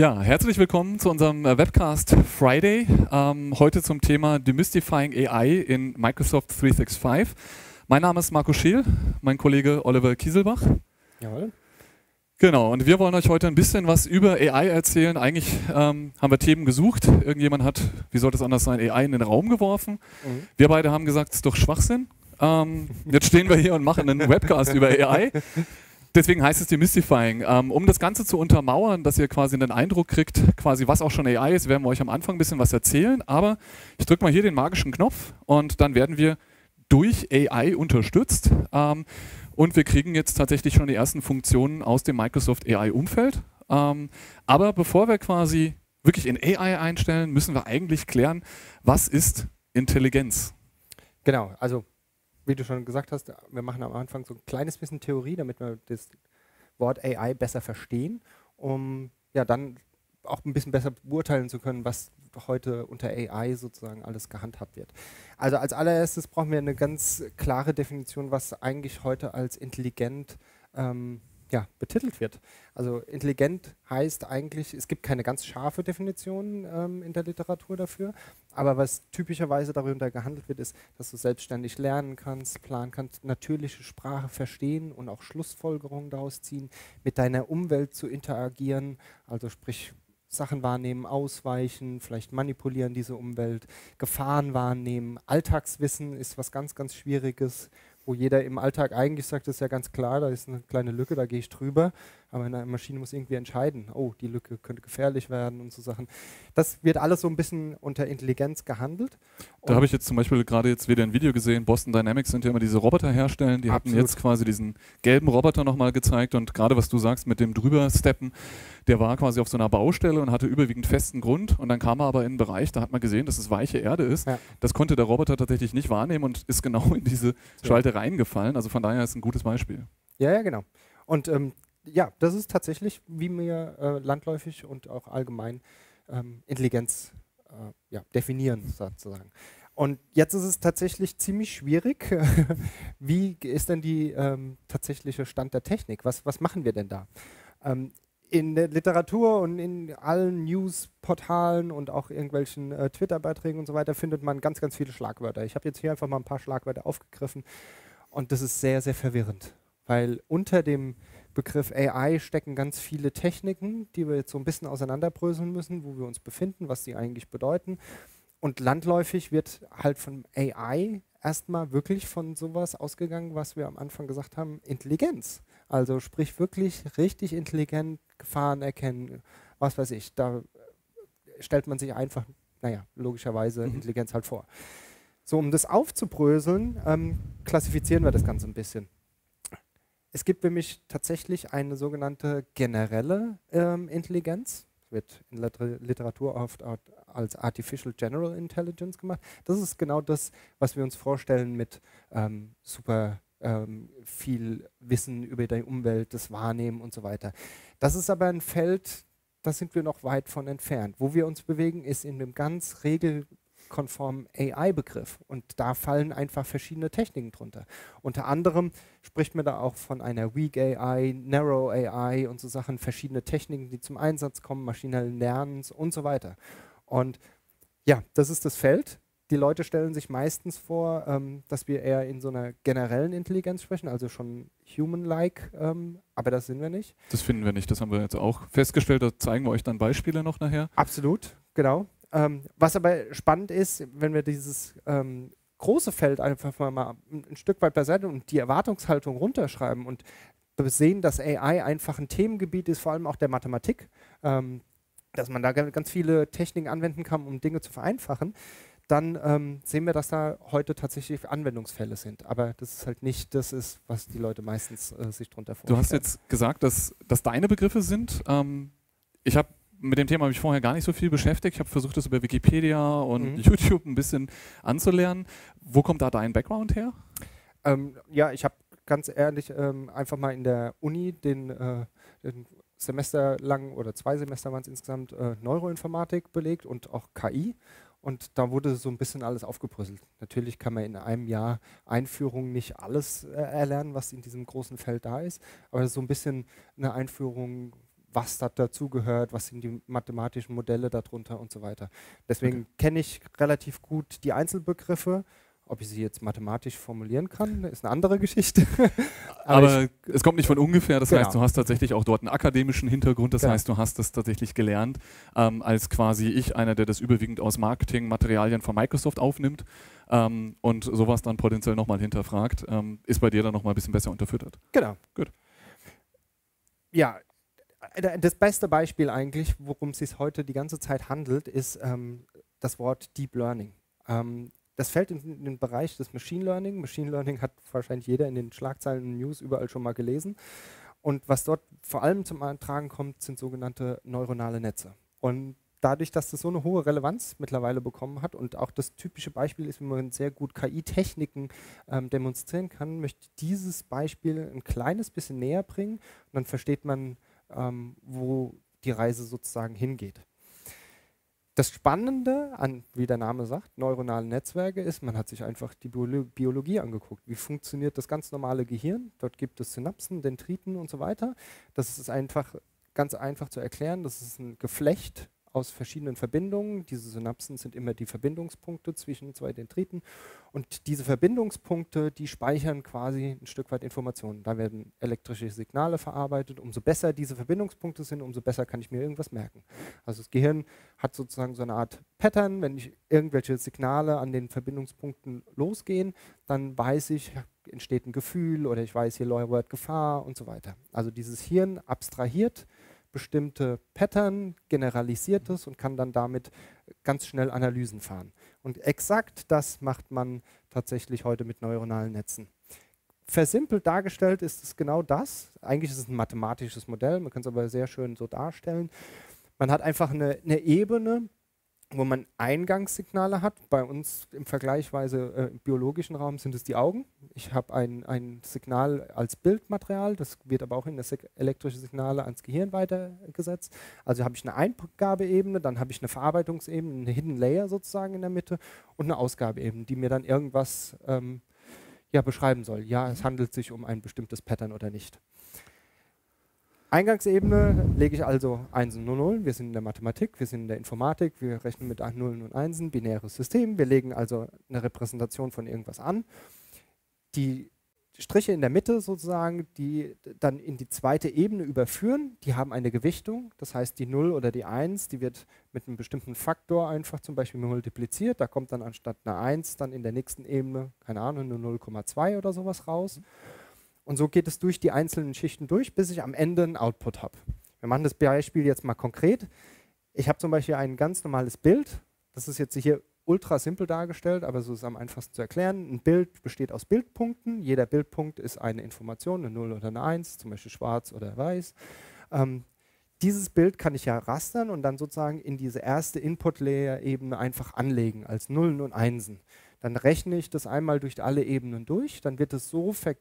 Ja, herzlich willkommen zu unserem äh, Webcast Friday. Ähm, heute zum Thema Demystifying AI in Microsoft 365. Mein Name ist Marco Scheel, mein Kollege Oliver Kieselbach. Jawohl. Genau, und wir wollen euch heute ein bisschen was über AI erzählen. Eigentlich ähm, haben wir Themen gesucht. Irgendjemand hat, wie sollte es anders sein, AI in den Raum geworfen. Mhm. Wir beide haben gesagt, es ist doch Schwachsinn. Ähm, jetzt stehen wir hier und machen einen Webcast über AI. Deswegen heißt es Demystifying. Ähm, um das Ganze zu untermauern, dass ihr quasi einen Eindruck kriegt, quasi was auch schon AI ist, werden wir euch am Anfang ein bisschen was erzählen. Aber ich drücke mal hier den magischen Knopf und dann werden wir durch AI unterstützt. Ähm, und wir kriegen jetzt tatsächlich schon die ersten Funktionen aus dem Microsoft AI-Umfeld. Ähm, aber bevor wir quasi wirklich in AI einstellen, müssen wir eigentlich klären, was ist Intelligenz? Genau, also wie du schon gesagt hast, wir machen am Anfang so ein kleines bisschen Theorie, damit wir das Wort AI besser verstehen, um ja dann auch ein bisschen besser beurteilen zu können, was heute unter AI sozusagen alles gehandhabt wird. Also als allererstes brauchen wir eine ganz klare Definition, was eigentlich heute als intelligent ähm, ja, betitelt wird. Also intelligent heißt eigentlich, es gibt keine ganz scharfe Definition ähm, in der Literatur dafür, aber was typischerweise darunter gehandelt wird, ist, dass du selbstständig lernen kannst, planen kannst, natürliche Sprache verstehen und auch Schlussfolgerungen daraus ziehen, mit deiner Umwelt zu interagieren, also sprich Sachen wahrnehmen, ausweichen, vielleicht manipulieren diese Umwelt, Gefahren wahrnehmen. Alltagswissen ist was ganz, ganz Schwieriges wo jeder im Alltag eigentlich sagt, das ist ja ganz klar, da ist eine kleine Lücke, da gehe ich drüber. Aber eine Maschine muss irgendwie entscheiden, oh, die Lücke könnte gefährlich werden und so Sachen. Das wird alles so ein bisschen unter Intelligenz gehandelt. Da habe ich jetzt zum Beispiel gerade jetzt wieder ein Video gesehen, Boston Dynamics sind ja immer diese Roboter herstellen, die Absolut. hatten jetzt quasi diesen gelben Roboter nochmal gezeigt und gerade was du sagst mit dem drübersteppen, der war quasi auf so einer Baustelle und hatte überwiegend festen Grund und dann kam er aber in einen Bereich, da hat man gesehen, dass es weiche Erde ist. Ja. Das konnte der Roboter tatsächlich nicht wahrnehmen und ist genau in diese Schalte reingefallen. Also von daher ist ein gutes Beispiel. Ja, ja, genau. Und ähm, ja, das ist tatsächlich, wie wir äh, landläufig und auch allgemein ähm, Intelligenz äh, ja, definieren, sozusagen. Und jetzt ist es tatsächlich ziemlich schwierig. wie ist denn die ähm, tatsächliche Stand der Technik? Was, was machen wir denn da? Ähm, in der Literatur und in allen Newsportalen und auch irgendwelchen äh, Twitter-Beiträgen und so weiter findet man ganz, ganz viele Schlagwörter. Ich habe jetzt hier einfach mal ein paar Schlagwörter aufgegriffen und das ist sehr, sehr verwirrend, weil unter dem Begriff AI stecken ganz viele Techniken, die wir jetzt so ein bisschen auseinanderbröseln müssen, wo wir uns befinden, was sie eigentlich bedeuten. Und landläufig wird halt von AI erstmal wirklich von sowas ausgegangen, was wir am Anfang gesagt haben, Intelligenz. Also sprich wirklich richtig intelligent Gefahren erkennen, was weiß ich. Da stellt man sich einfach, naja, logischerweise mhm. Intelligenz halt vor. So, um das aufzubröseln, ähm, klassifizieren wir das Ganze ein bisschen. Es gibt für mich tatsächlich eine sogenannte generelle ähm, Intelligenz. Wird in der Literatur oft als Artificial General Intelligence gemacht. Das ist genau das, was wir uns vorstellen mit ähm, super ähm, viel Wissen über die Umwelt, das Wahrnehmen und so weiter. Das ist aber ein Feld, da sind wir noch weit von entfernt. Wo wir uns bewegen, ist in einem ganz regel konformen AI-Begriff. Und da fallen einfach verschiedene Techniken drunter. Unter anderem spricht man da auch von einer Weak AI, Narrow AI und so Sachen, verschiedene Techniken, die zum Einsatz kommen, maschinellen Lernens und so weiter. Und ja, das ist das Feld. Die Leute stellen sich meistens vor, ähm, dass wir eher in so einer generellen Intelligenz sprechen, also schon human-like, ähm, aber das sind wir nicht. Das finden wir nicht, das haben wir jetzt auch festgestellt, da zeigen wir euch dann Beispiele noch nachher. Absolut, genau. Ähm, was aber spannend ist, wenn wir dieses ähm, große Feld einfach mal ein Stück weit beiseite und die Erwartungshaltung runterschreiben und sehen, dass AI einfach ein Themengebiet ist, vor allem auch der Mathematik, ähm, dass man da ganz viele Techniken anwenden kann, um Dinge zu vereinfachen, dann ähm, sehen wir, dass da heute tatsächlich Anwendungsfälle sind. Aber das ist halt nicht das ist, was die Leute meistens äh, sich darunter vorstellen. Du hast jetzt gesagt, dass das deine Begriffe sind. Ähm, ich habe mit dem Thema habe ich vorher gar nicht so viel beschäftigt. Ich habe versucht, das über Wikipedia und mhm. YouTube ein bisschen anzulernen. Wo kommt da dein Background her? Ähm, ja, ich habe ganz ehrlich ähm, einfach mal in der Uni den, äh, den Semester lang oder zwei Semester waren es insgesamt äh, Neuroinformatik belegt und auch KI. Und da wurde so ein bisschen alles aufgebrüsselt. Natürlich kann man in einem Jahr Einführung nicht alles äh, erlernen, was in diesem großen Feld da ist, aber so ein bisschen eine Einführung was da dazugehört, was sind die mathematischen Modelle darunter und so weiter. Deswegen okay. kenne ich relativ gut die Einzelbegriffe ob ich sie jetzt mathematisch formulieren kann, ist eine andere Geschichte. Aber, Aber es kommt nicht von ungefähr. Das genau. heißt, du hast tatsächlich auch dort einen akademischen Hintergrund. Das genau. heißt, du hast das tatsächlich gelernt, ähm, als quasi ich, einer, der das überwiegend aus Marketingmaterialien von Microsoft aufnimmt ähm, und sowas dann potenziell nochmal hinterfragt, ähm, ist bei dir dann nochmal ein bisschen besser unterfüttert. Genau. Gut. Ja, das beste Beispiel eigentlich, worum es sich heute die ganze Zeit handelt, ist ähm, das Wort Deep Learning. Ähm, das fällt in, den Bereich des Machine Learning. Machine Learning hat wahrscheinlich jeder in den Schlagzeilen und News überall schon mal gelesen. Und was dort vor allem zum Tragen kommt, sind sogenannte neuronale Netze. Und dadurch, dass das so eine hohe Relevanz mittlerweile bekommen hat und auch das typische Beispiel ist, wie man sehr gut KI-Techniken ähm, demonstrieren kann, möchte ich dieses Beispiel ein kleines bisschen näher bringen und dann versteht man, ähm, wo die Reise sozusagen hingeht. Das Spannende an, wie der Name sagt, neuronale Netzwerke ist, man hat sich einfach die Biologie angeguckt. Wie funktioniert das ganz normale Gehirn? Dort gibt es Synapsen, Dendriten und so weiter. Das ist einfach ganz einfach zu erklären. Das ist ein Geflecht aus verschiedenen Verbindungen. Diese Synapsen sind immer die Verbindungspunkte zwischen zwei Dendriten. Und diese Verbindungspunkte, die speichern quasi ein Stück weit Informationen. Da werden elektrische Signale verarbeitet. Umso besser diese Verbindungspunkte sind, umso besser kann ich mir irgendwas merken. Also das Gehirn hat sozusagen so eine Art Pattern. Wenn ich irgendwelche Signale an den Verbindungspunkten losgehen, dann weiß ich, entsteht ein Gefühl oder ich weiß, hier lauert Gefahr und so weiter. Also dieses Hirn abstrahiert bestimmte Pattern, generalisiert es und kann dann damit ganz schnell Analysen fahren. Und exakt das macht man tatsächlich heute mit neuronalen Netzen. Versimpelt dargestellt ist es genau das. Eigentlich ist es ein mathematisches Modell, man kann es aber sehr schön so darstellen. Man hat einfach eine, eine Ebene, wo man Eingangssignale hat. Bei uns im vergleichsweise äh, biologischen Raum sind es die Augen. Ich habe ein, ein Signal als Bildmaterial, das wird aber auch in das elektrische Signale ans Gehirn weitergesetzt. Also habe ich eine Eingabeebene, dann habe ich eine Verarbeitungsebene, eine Hidden Layer sozusagen in der Mitte und eine Ausgabeebene, die mir dann irgendwas ähm, ja, beschreiben soll. Ja, es handelt sich um ein bestimmtes Pattern oder nicht. Eingangsebene lege ich also 1 und 0. Wir sind in der Mathematik, wir sind in der Informatik, wir rechnen mit Nullen und Einsen, binäres System. Wir legen also eine Repräsentation von irgendwas an. Die Striche in der Mitte sozusagen, die dann in die zweite Ebene überführen, die haben eine Gewichtung. Das heißt, die 0 oder die 1, die wird mit einem bestimmten Faktor einfach zum Beispiel multipliziert. Da kommt dann anstatt einer 1 dann in der nächsten Ebene, keine Ahnung, eine 0,2 oder sowas raus. Mhm. Und so geht es durch die einzelnen Schichten durch, bis ich am Ende einen Output habe. Wir machen das Beispiel jetzt mal konkret. Ich habe zum Beispiel ein ganz normales Bild. Das ist jetzt hier ultra simpel dargestellt, aber so ist es am einfachsten zu erklären. Ein Bild besteht aus Bildpunkten. Jeder Bildpunkt ist eine Information, eine 0 oder eine 1, zum Beispiel schwarz oder weiß. Ähm, dieses Bild kann ich ja rastern und dann sozusagen in diese erste Input-Layer-Ebene einfach anlegen als Nullen und Einsen. Dann rechne ich das einmal durch alle Ebenen durch, dann wird es so ver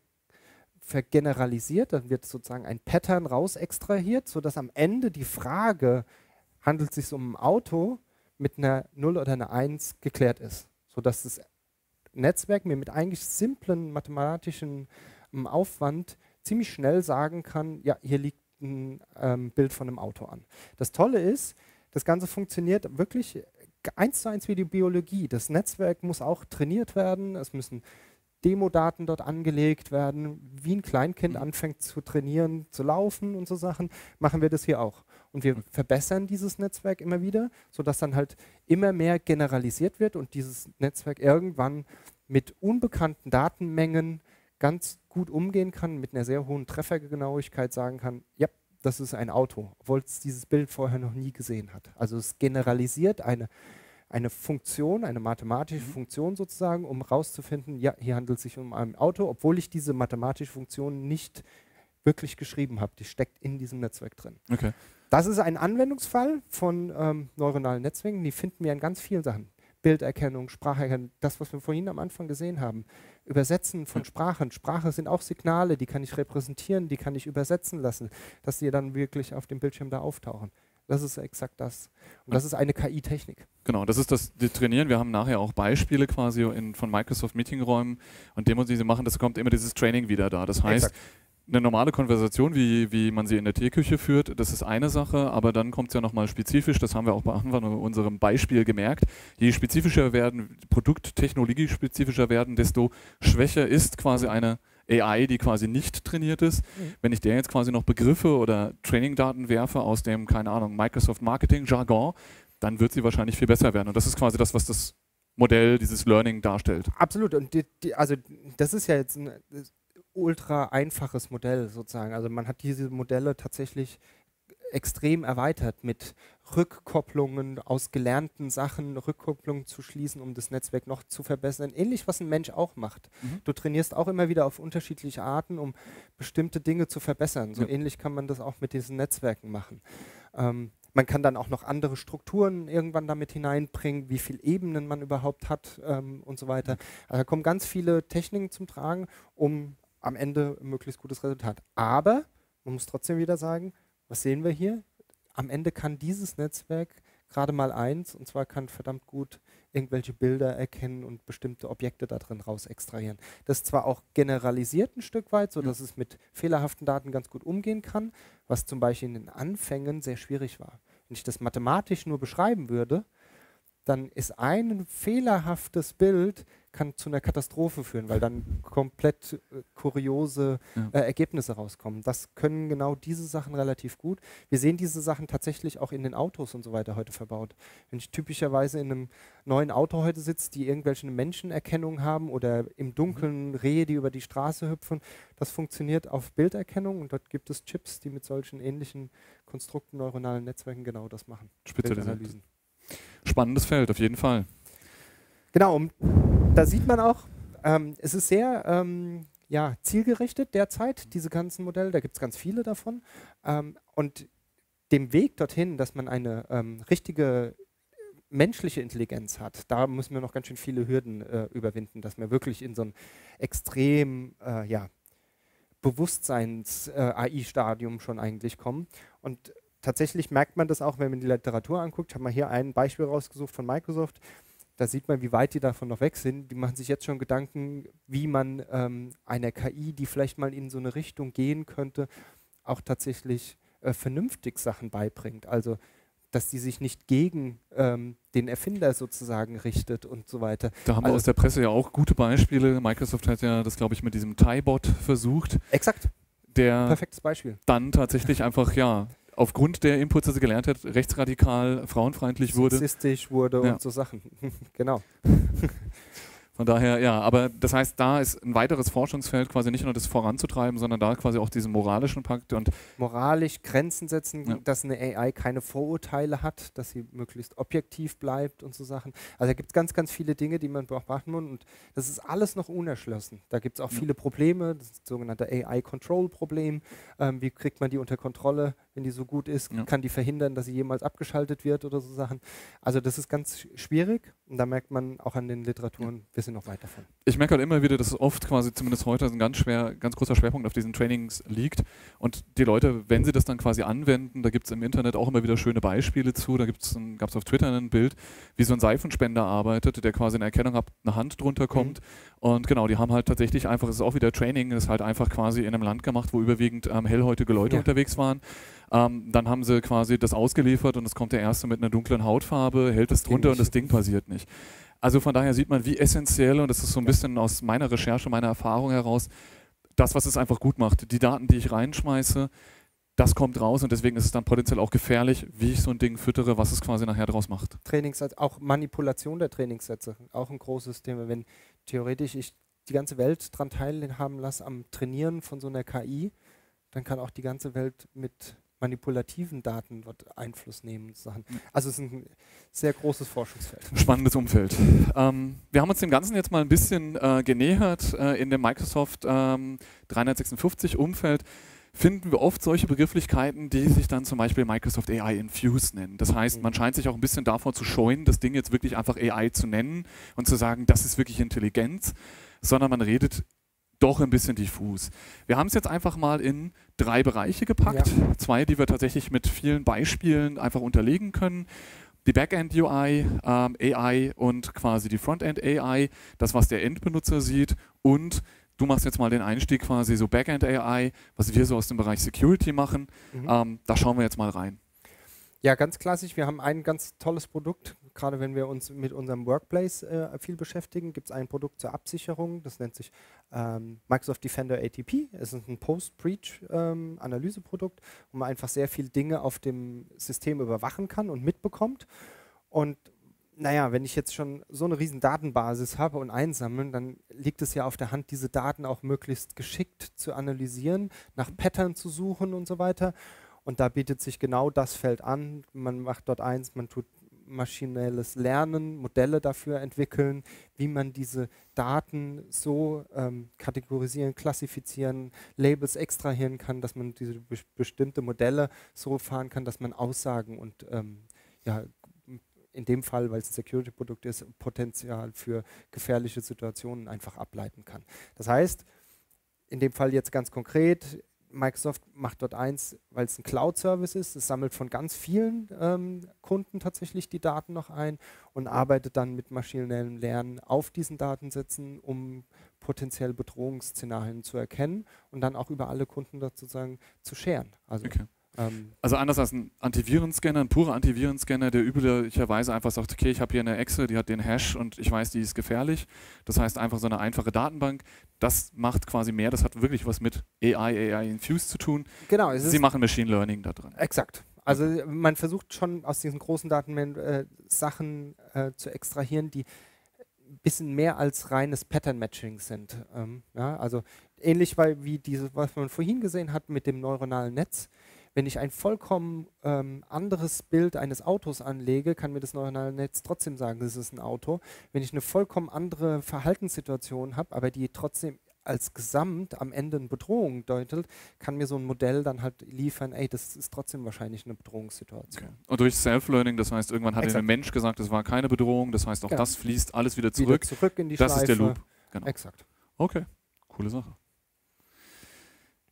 vergeneralisiert, dann wird sozusagen ein Pattern raus extrahiert, sodass am Ende die Frage, handelt es sich um ein Auto, mit einer 0 oder einer 1 geklärt ist. Sodass das Netzwerk mir mit eigentlich simplen mathematischen ähm, Aufwand ziemlich schnell sagen kann, ja, hier liegt ein ähm, Bild von einem Auto an. Das Tolle ist, das Ganze funktioniert wirklich eins zu eins wie die Biologie. Das Netzwerk muss auch trainiert werden, es müssen Demo-Daten dort angelegt werden, wie ein Kleinkind mhm. anfängt zu trainieren, zu laufen und so Sachen, machen wir das hier auch. Und wir verbessern dieses Netzwerk immer wieder, sodass dann halt immer mehr generalisiert wird und dieses Netzwerk irgendwann mit unbekannten Datenmengen ganz gut umgehen kann, mit einer sehr hohen Treffergenauigkeit sagen kann, ja, das ist ein Auto, obwohl es dieses Bild vorher noch nie gesehen hat. Also es generalisiert eine eine Funktion, eine mathematische mhm. Funktion sozusagen, um herauszufinden, ja, hier handelt es sich um ein Auto, obwohl ich diese mathematische Funktion nicht wirklich geschrieben habe. Die steckt in diesem Netzwerk drin. Okay. Das ist ein Anwendungsfall von ähm, neuronalen Netzwerken, die finden wir in ganz vielen Sachen. Bilderkennung, Spracherkennung, das, was wir vorhin am Anfang gesehen haben. Übersetzen von Sprachen. Sprache sind auch Signale, die kann ich repräsentieren, die kann ich übersetzen lassen, dass sie dann wirklich auf dem Bildschirm da auftauchen. Das ist exakt das. Und das ist eine KI-Technik. Genau, das ist das die Trainieren. Wir haben nachher auch Beispiele quasi in, von Microsoft Meetingräumen und Demos, die sie machen. Das kommt immer dieses Training wieder da. Das heißt, exakt eine normale Konversation, wie, wie man sie in der Teeküche führt, das ist eine Sache, aber dann kommt es ja nochmal spezifisch, das haben wir auch bei unserem Beispiel gemerkt. Je spezifischer werden, Produkttechnologie spezifischer werden, desto schwächer ist quasi eine AI, die quasi nicht trainiert ist. Mhm. Wenn ich der jetzt quasi noch Begriffe oder Trainingdaten werfe aus dem, keine Ahnung, Microsoft Marketing Jargon, dann wird sie wahrscheinlich viel besser werden. Und das ist quasi das, was das Modell, dieses Learning darstellt. Absolut. Und die, die, also das ist ja jetzt ein ultra einfaches Modell sozusagen. Also man hat diese Modelle tatsächlich extrem erweitert mit Rückkopplungen aus gelernten Sachen, Rückkopplungen zu schließen, um das Netzwerk noch zu verbessern. Ähnlich, was ein Mensch auch macht. Mhm. Du trainierst auch immer wieder auf unterschiedliche Arten, um bestimmte Dinge zu verbessern. So ja. ähnlich kann man das auch mit diesen Netzwerken machen. Ähm, man kann dann auch noch andere Strukturen irgendwann damit hineinbringen, wie viele Ebenen man überhaupt hat ähm, und so weiter. Also da kommen ganz viele Techniken zum Tragen, um am Ende ein möglichst gutes Resultat. Aber man muss trotzdem wieder sagen, was sehen wir hier? Am Ende kann dieses Netzwerk gerade mal eins, und zwar kann verdammt gut irgendwelche Bilder erkennen und bestimmte Objekte da drin raus extrahieren. Das ist zwar auch generalisiert ein Stück weit, sodass ja. es mit fehlerhaften Daten ganz gut umgehen kann, was zum Beispiel in den Anfängen sehr schwierig war. Wenn ich das mathematisch nur beschreiben würde, dann ist ein fehlerhaftes Bild kann zu einer Katastrophe führen, weil dann komplett äh, kuriose ja. äh, Ergebnisse rauskommen. Das können genau diese Sachen relativ gut. Wir sehen diese Sachen tatsächlich auch in den Autos und so weiter heute verbaut. Wenn ich typischerweise in einem neuen Auto heute sitze, die irgendwelche Menschenerkennung haben oder im Dunkeln mhm. Rehe, die über die Straße hüpfen, das funktioniert auf Bilderkennung und dort gibt es Chips, die mit solchen ähnlichen Konstrukten, neuronalen Netzwerken genau das machen. Spezialisiert. Spannendes Feld, auf jeden Fall. Genau, um, da sieht man auch, ähm, es ist sehr ähm, ja, zielgerichtet derzeit, diese ganzen Modelle, da gibt es ganz viele davon. Ähm, und dem Weg dorthin, dass man eine ähm, richtige menschliche Intelligenz hat, da müssen wir noch ganz schön viele Hürden äh, überwinden, dass wir wirklich in so ein extrem äh, ja, Bewusstseins-AI-Stadium äh, schon eigentlich kommen. Und tatsächlich merkt man das auch, wenn man die Literatur anguckt. Ich habe mal hier ein Beispiel rausgesucht von Microsoft. Da sieht man, wie weit die davon noch weg sind. Die machen sich jetzt schon Gedanken, wie man ähm, einer KI, die vielleicht mal in so eine Richtung gehen könnte, auch tatsächlich äh, vernünftig Sachen beibringt. Also dass die sich nicht gegen ähm, den Erfinder sozusagen richtet und so weiter. Da haben also wir aus der Presse ja auch gute Beispiele. Microsoft hat ja das, glaube ich, mit diesem TIE-Bot versucht. Exakt. Der Perfektes Beispiel. dann tatsächlich einfach, ja, aufgrund der Inputs, die sie gelernt hat, rechtsradikal, frauenfeindlich wurde. Sexistisch wurde ja. und so Sachen. genau. Von daher, ja, aber das heißt, da ist ein weiteres Forschungsfeld quasi nicht nur das voranzutreiben, sondern da quasi auch diesen moralischen Pakt und moralisch Grenzen setzen, ja. dass eine AI keine Vorurteile hat, dass sie möglichst objektiv bleibt und so Sachen. Also da gibt es ganz, ganz viele Dinge, die man beobachten muss und das ist alles noch unerschlossen. Da gibt es auch ja. viele Probleme, das, das sogenannte AI-Control-Problem. Ähm, wie kriegt man die unter Kontrolle, wenn die so gut ist? Ja. Kann die verhindern, dass sie jemals abgeschaltet wird oder so Sachen? Also das ist ganz schwierig und da merkt man auch an den Literaturen, wir sind noch weit davon. Ich merke halt immer wieder, dass es oft quasi, zumindest heute, ein ganz schwer, ganz großer Schwerpunkt auf diesen Trainings liegt. Und die Leute, wenn sie das dann quasi anwenden, da gibt es im Internet auch immer wieder schöne Beispiele zu. Da gab es auf Twitter ein Bild, wie so ein Seifenspender arbeitet, der quasi in Erkennung hat, eine Hand drunter kommt. Mhm. Und genau, die haben halt tatsächlich einfach, es ist auch wieder Training, das ist halt einfach quasi in einem Land gemacht, wo überwiegend ähm, hellhäutige Leute ja. unterwegs waren. Ähm, dann haben sie quasi das ausgeliefert und es kommt der erste mit einer dunklen Hautfarbe, hält es drunter und das Ding passiert nicht. Also von daher sieht man, wie essentiell, und das ist so ein bisschen aus meiner Recherche, meiner Erfahrung heraus, das, was es einfach gut macht. Die Daten, die ich reinschmeiße, das kommt raus und deswegen ist es dann potenziell auch gefährlich, wie ich so ein Ding füttere, was es quasi nachher draus macht. Trainingssätze, auch Manipulation der Trainingssätze, auch ein großes Thema. Wenn theoretisch ich die ganze Welt daran teilhaben lasse am Trainieren von so einer KI, dann kann auch die ganze Welt mit manipulativen Daten dort Einfluss nehmen. Sachen. Also es ist ein sehr großes Forschungsfeld. Spannendes Umfeld. Ähm, wir haben uns dem Ganzen jetzt mal ein bisschen äh, genähert. Äh, in dem Microsoft ähm, 356-Umfeld finden wir oft solche Begrifflichkeiten, die sich dann zum Beispiel Microsoft AI Infuse nennen. Das heißt, man mhm. scheint sich auch ein bisschen davor zu scheuen, das Ding jetzt wirklich einfach AI zu nennen und zu sagen, das ist wirklich Intelligenz, sondern man redet doch ein bisschen diffus. Wir haben es jetzt einfach mal in drei Bereiche gepackt. Ja. Zwei, die wir tatsächlich mit vielen Beispielen einfach unterlegen können. Die Backend UI, ähm, AI und quasi die Frontend AI, das, was der Endbenutzer sieht und du machst jetzt mal den Einstieg quasi so Backend AI, was wir so aus dem Bereich Security machen. Mhm. Ähm, da schauen wir jetzt mal rein. Ja, ganz klassisch. Wir haben ein ganz tolles Produkt. Gerade wenn wir uns mit unserem Workplace äh, viel beschäftigen, gibt es ein Produkt zur Absicherung. Das nennt sich ähm, Microsoft Defender ATP. Es ist ein Post-Breach-Analyseprodukt, ähm, wo man einfach sehr viele Dinge auf dem System überwachen kann und mitbekommt. Und naja, wenn ich jetzt schon so eine riesen Datenbasis habe und einsammeln, dann liegt es ja auf der Hand, diese Daten auch möglichst geschickt zu analysieren, nach Pattern zu suchen und so weiter. Und da bietet sich genau das Feld an. Man macht dort eins, man tut maschinelles Lernen, Modelle dafür entwickeln, wie man diese Daten so ähm, kategorisieren, klassifizieren, Labels extrahieren kann, dass man diese be bestimmte Modelle so fahren kann, dass man Aussagen und ähm, ja, in dem Fall, weil es ein Security-Produkt ist, Potenzial für gefährliche Situationen einfach ableiten kann. Das heißt, in dem Fall jetzt ganz konkret, Microsoft macht dort eins, weil es ein Cloud-Service ist. Es sammelt von ganz vielen ähm, Kunden tatsächlich die Daten noch ein und arbeitet dann mit maschinellem Lernen auf diesen Datensätzen, um potenziell Bedrohungsszenarien zu erkennen und dann auch über alle Kunden sozusagen zu scheren. Also okay. Ähm, also anders als ein Antivirenscanner, ein purer Antivirenscanner, der üblicherweise einfach sagt, okay, ich habe hier eine Excel, die hat den Hash und ich weiß, die ist gefährlich. Das heißt einfach so eine einfache Datenbank. Das macht quasi mehr, das hat wirklich was mit AI, AI Infused zu tun. Genau. Sie machen Machine Learning da drin. Exakt. Also man versucht schon aus diesen großen Daten äh, Sachen äh, zu extrahieren, die ein bisschen mehr als reines Pattern-Matching sind. Ähm, ja, also ähnlich wie diese, was man vorhin gesehen hat mit dem neuronalen Netz wenn ich ein vollkommen ähm, anderes Bild eines Autos anlege, kann mir das neuronale Netz trotzdem sagen, das ist ein Auto. Wenn ich eine vollkommen andere Verhaltenssituation habe, aber die trotzdem als Gesamt am Ende eine Bedrohung deutet, kann mir so ein Modell dann halt liefern, ey, das ist trotzdem wahrscheinlich eine Bedrohungssituation. Okay. Und durch Self-Learning, das heißt, irgendwann hat ein Mensch gesagt, das war keine Bedrohung, das heißt, auch genau. das fließt alles wieder zurück. Wieder zurück in die das Schleife. ist der Loop. Genau. Exakt. Okay, coole Sache.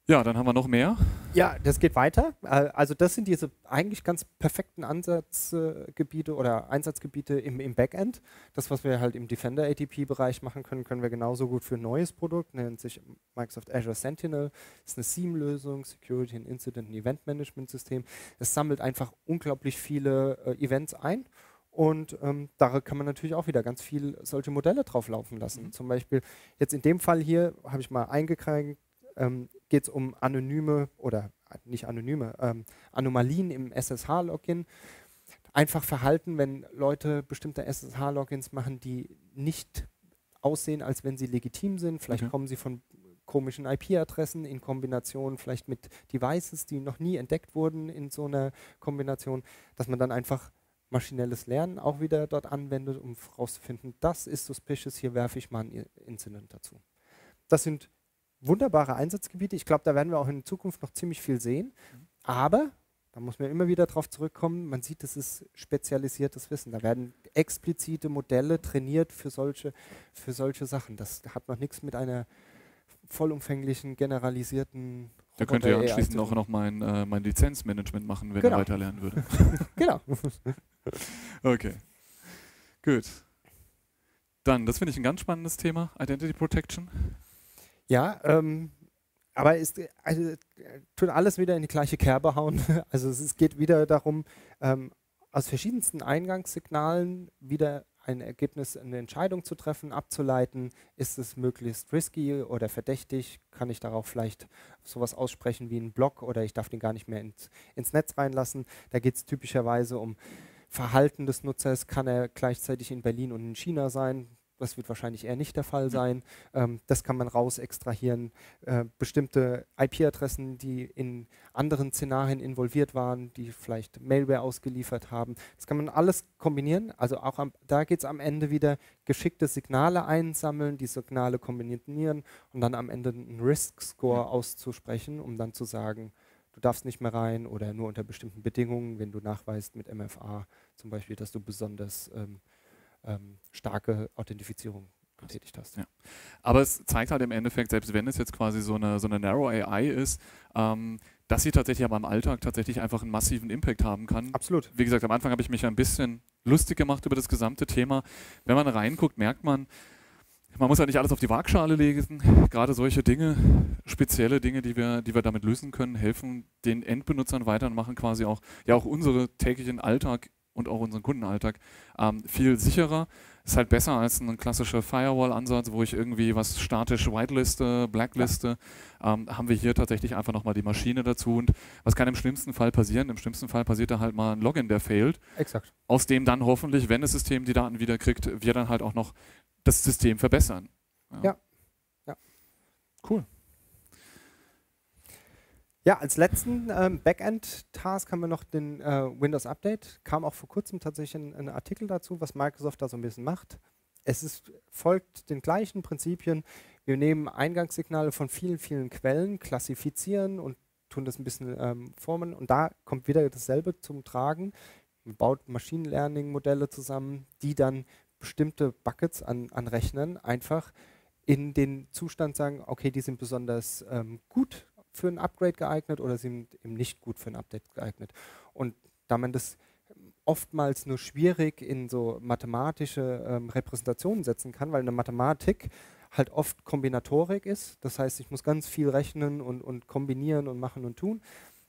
Ja, dann haben wir noch mehr. Ja, das geht weiter. Äh, also das sind diese eigentlich ganz perfekten Ansatzgebiete oder Einsatzgebiete im, im Backend. Das, was wir halt im Defender ATP-Bereich machen können, können wir genauso gut für ein neues Produkt, nennt sich Microsoft Azure Sentinel. Das ist eine SIEM-Lösung, Security and Incident and Event Management System. Es sammelt einfach unglaublich viele äh, Events ein und ähm, da kann man natürlich auch wieder ganz viel solche Modelle drauf laufen lassen. Mhm. Zum Beispiel jetzt in dem Fall hier habe ich mal eingekriegt, ähm, geht es um anonyme oder nicht anonyme, ähm, Anomalien im SSH-Login. Einfach Verhalten, wenn Leute bestimmte SSH-Logins machen, die nicht aussehen, als wenn sie legitim sind. Vielleicht okay. kommen sie von komischen IP-Adressen in Kombination vielleicht mit Devices, die noch nie entdeckt wurden in so einer Kombination, dass man dann einfach maschinelles Lernen auch wieder dort anwendet, um herauszufinden, das ist suspicious, hier werfe ich mal ein Incident dazu. Das sind wunderbare Einsatzgebiete. Ich glaube, da werden wir auch in Zukunft noch ziemlich viel sehen. Aber, da muss man immer wieder darauf zurückkommen, man sieht, es ist spezialisiertes Wissen. Da werden explizite Modelle trainiert für solche, für solche Sachen. Das hat noch nichts mit einer vollumfänglichen, generalisierten da könnte ja anschließend auch noch mein, äh, mein Lizenzmanagement machen, wenn genau. er weiter lernen würde. genau. okay. Gut. Dann, das finde ich ein ganz spannendes Thema, Identity Protection. Ja, ähm, aber es also, tut alles wieder in die gleiche Kerbe hauen. Also es, geht wieder darum, ähm, aus verschiedensten Eingangssignalen wieder ein Ergebnis, eine Entscheidung zu treffen, abzuleiten, ist es möglichst risky oder verdächtig, kann ich darauf vielleicht sowas aussprechen wie ein Block oder ich darf den gar nicht mehr ins, ins Netz reinlassen. Da geht es typischerweise um Verhalten des Nutzers, kann er gleichzeitig in Berlin und in China sein, das wird wahrscheinlich eher nicht der Fall sein. Ähm, das kann man raus extrahieren. Äh, bestimmte IP-Adressen, die in anderen Szenarien involviert waren, die vielleicht Malware ausgeliefert haben. Das kann man alles kombinieren. Also auch am, da geht es am Ende wieder geschickte Signale einsammeln, die Signale kombinieren und dann am Ende einen Risk-Score mhm. auszusprechen, um dann zu sagen, du darfst nicht mehr rein oder nur unter bestimmten Bedingungen, wenn du nachweist mit MFA zum Beispiel, dass du besonders ähm, ähm, starke Authentifizierung getätigt hast. Ja. Aber es zeigt halt im Endeffekt, selbst wenn es jetzt quasi so eine, so eine Narrow AI ist, ähm, dass sie tatsächlich aber im Alltag tatsächlich einfach einen massiven Impact haben kann. Absolut. Wie gesagt, am Anfang habe ich mich ein bisschen lustig gemacht über das gesamte Thema. Wenn man reinguckt, merkt man, man muss ja nicht alles auf die Waagschale legen. Gerade solche Dinge, spezielle Dinge, die wir, die wir damit lösen können, helfen den Endbenutzern weiter und machen quasi auch, ja, auch unsere täglichen Alltag und auch unseren Kundenalltag ähm, viel sicherer. Ist halt besser als ein klassischer Firewall-Ansatz, wo ich irgendwie was statisch whiteliste, blackliste. Ähm, haben wir hier tatsächlich einfach nochmal die Maschine dazu. Und was kann im schlimmsten Fall passieren? Im schlimmsten Fall passiert da halt mal ein Login, der fehlt. Exakt. Aus dem dann hoffentlich, wenn das System die Daten wieder kriegt, wir dann halt auch noch das System verbessern. Ja. ja. ja. Cool. Ja, als letzten ähm, Backend-Task haben wir noch den äh, Windows Update. Kam auch vor kurzem tatsächlich ein, ein, Artikel dazu, was Microsoft da so ein bisschen macht. Es ist, folgt den gleichen Prinzipien. Wir nehmen Eingangssignale von vielen, vielen Quellen, klassifizieren und tun das ein bisschen ähm, formen. Und da kommt wieder dasselbe zum Tragen. Man baut Machine Learning-Modelle zusammen, die dann bestimmte Buckets an, an Rechnern einfach in den Zustand sagen, okay, die sind besonders ähm, gut für ein Upgrade geeignet oder sind eben nicht gut für ein Update geeignet. Und da man das oftmals nur schwierig in so mathematische ähm, Repräsentationen setzen kann, weil eine Mathematik halt oft Kombinatorik ist. Das heißt, ich muss ganz viel rechnen und, und kombinieren und machen und tun.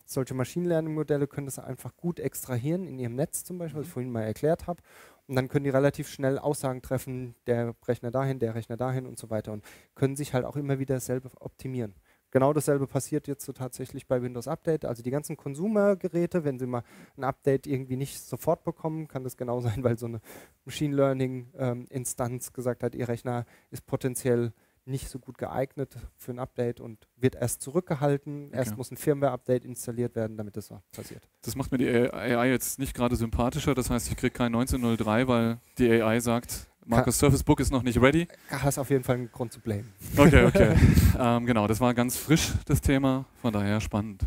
Solche Machine Learning Modelle können das einfach gut extrahieren in ihrem Netz zum Beispiel, was ich mhm. vorhin mal erklärt habe. Und dann können die relativ schnell Aussagen treffen, der Rechner dahin, der Rechner dahin und so weiter und können sich halt auch immer wieder selber optimieren. Genau dasselbe passiert jetzt so tatsächlich bei Windows Update. Also die ganzen Consumer-Geräte, wenn sie mal ein Update irgendwie nicht sofort bekommen, kann das genau sein, weil so eine Machine Learning-Instanz ähm, gesagt hat, ihr Rechner ist potenziell nicht so gut geeignet für ein Update und wird erst zurückgehalten. Okay. Erst muss ein Firmware-Update installiert werden, damit das so passiert. Das macht mir die AI jetzt nicht gerade sympathischer. Das heißt, ich kriege kein 1903, weil die AI sagt, Markus Surface Book ist noch nicht ready. Hast auf jeden Fall einen Grund zu blamen. Okay, okay. ähm, genau, das war ganz frisch, das Thema. Von daher spannend.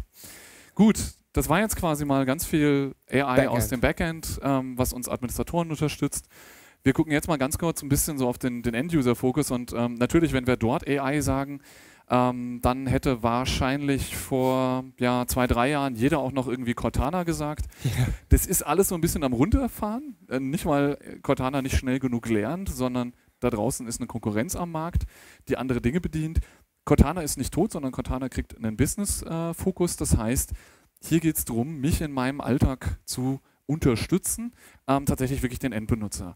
Gut, das war jetzt quasi mal ganz viel AI Backend. aus dem Backend, ähm, was uns Administratoren unterstützt. Wir gucken jetzt mal ganz kurz ein bisschen so auf den, den End-User-Fokus und ähm, natürlich, wenn wir dort AI sagen, ähm, dann hätte wahrscheinlich vor ja, zwei, drei Jahren jeder auch noch irgendwie Cortana gesagt. Ja. Das ist alles so ein bisschen am Runterfahren. Äh, nicht, weil Cortana nicht schnell genug lernt, sondern da draußen ist eine Konkurrenz am Markt, die andere Dinge bedient. Cortana ist nicht tot, sondern Cortana kriegt einen Business-Fokus. Äh, das heißt, hier geht es darum, mich in meinem Alltag zu unterstützen, ähm, tatsächlich wirklich den Endbenutzer.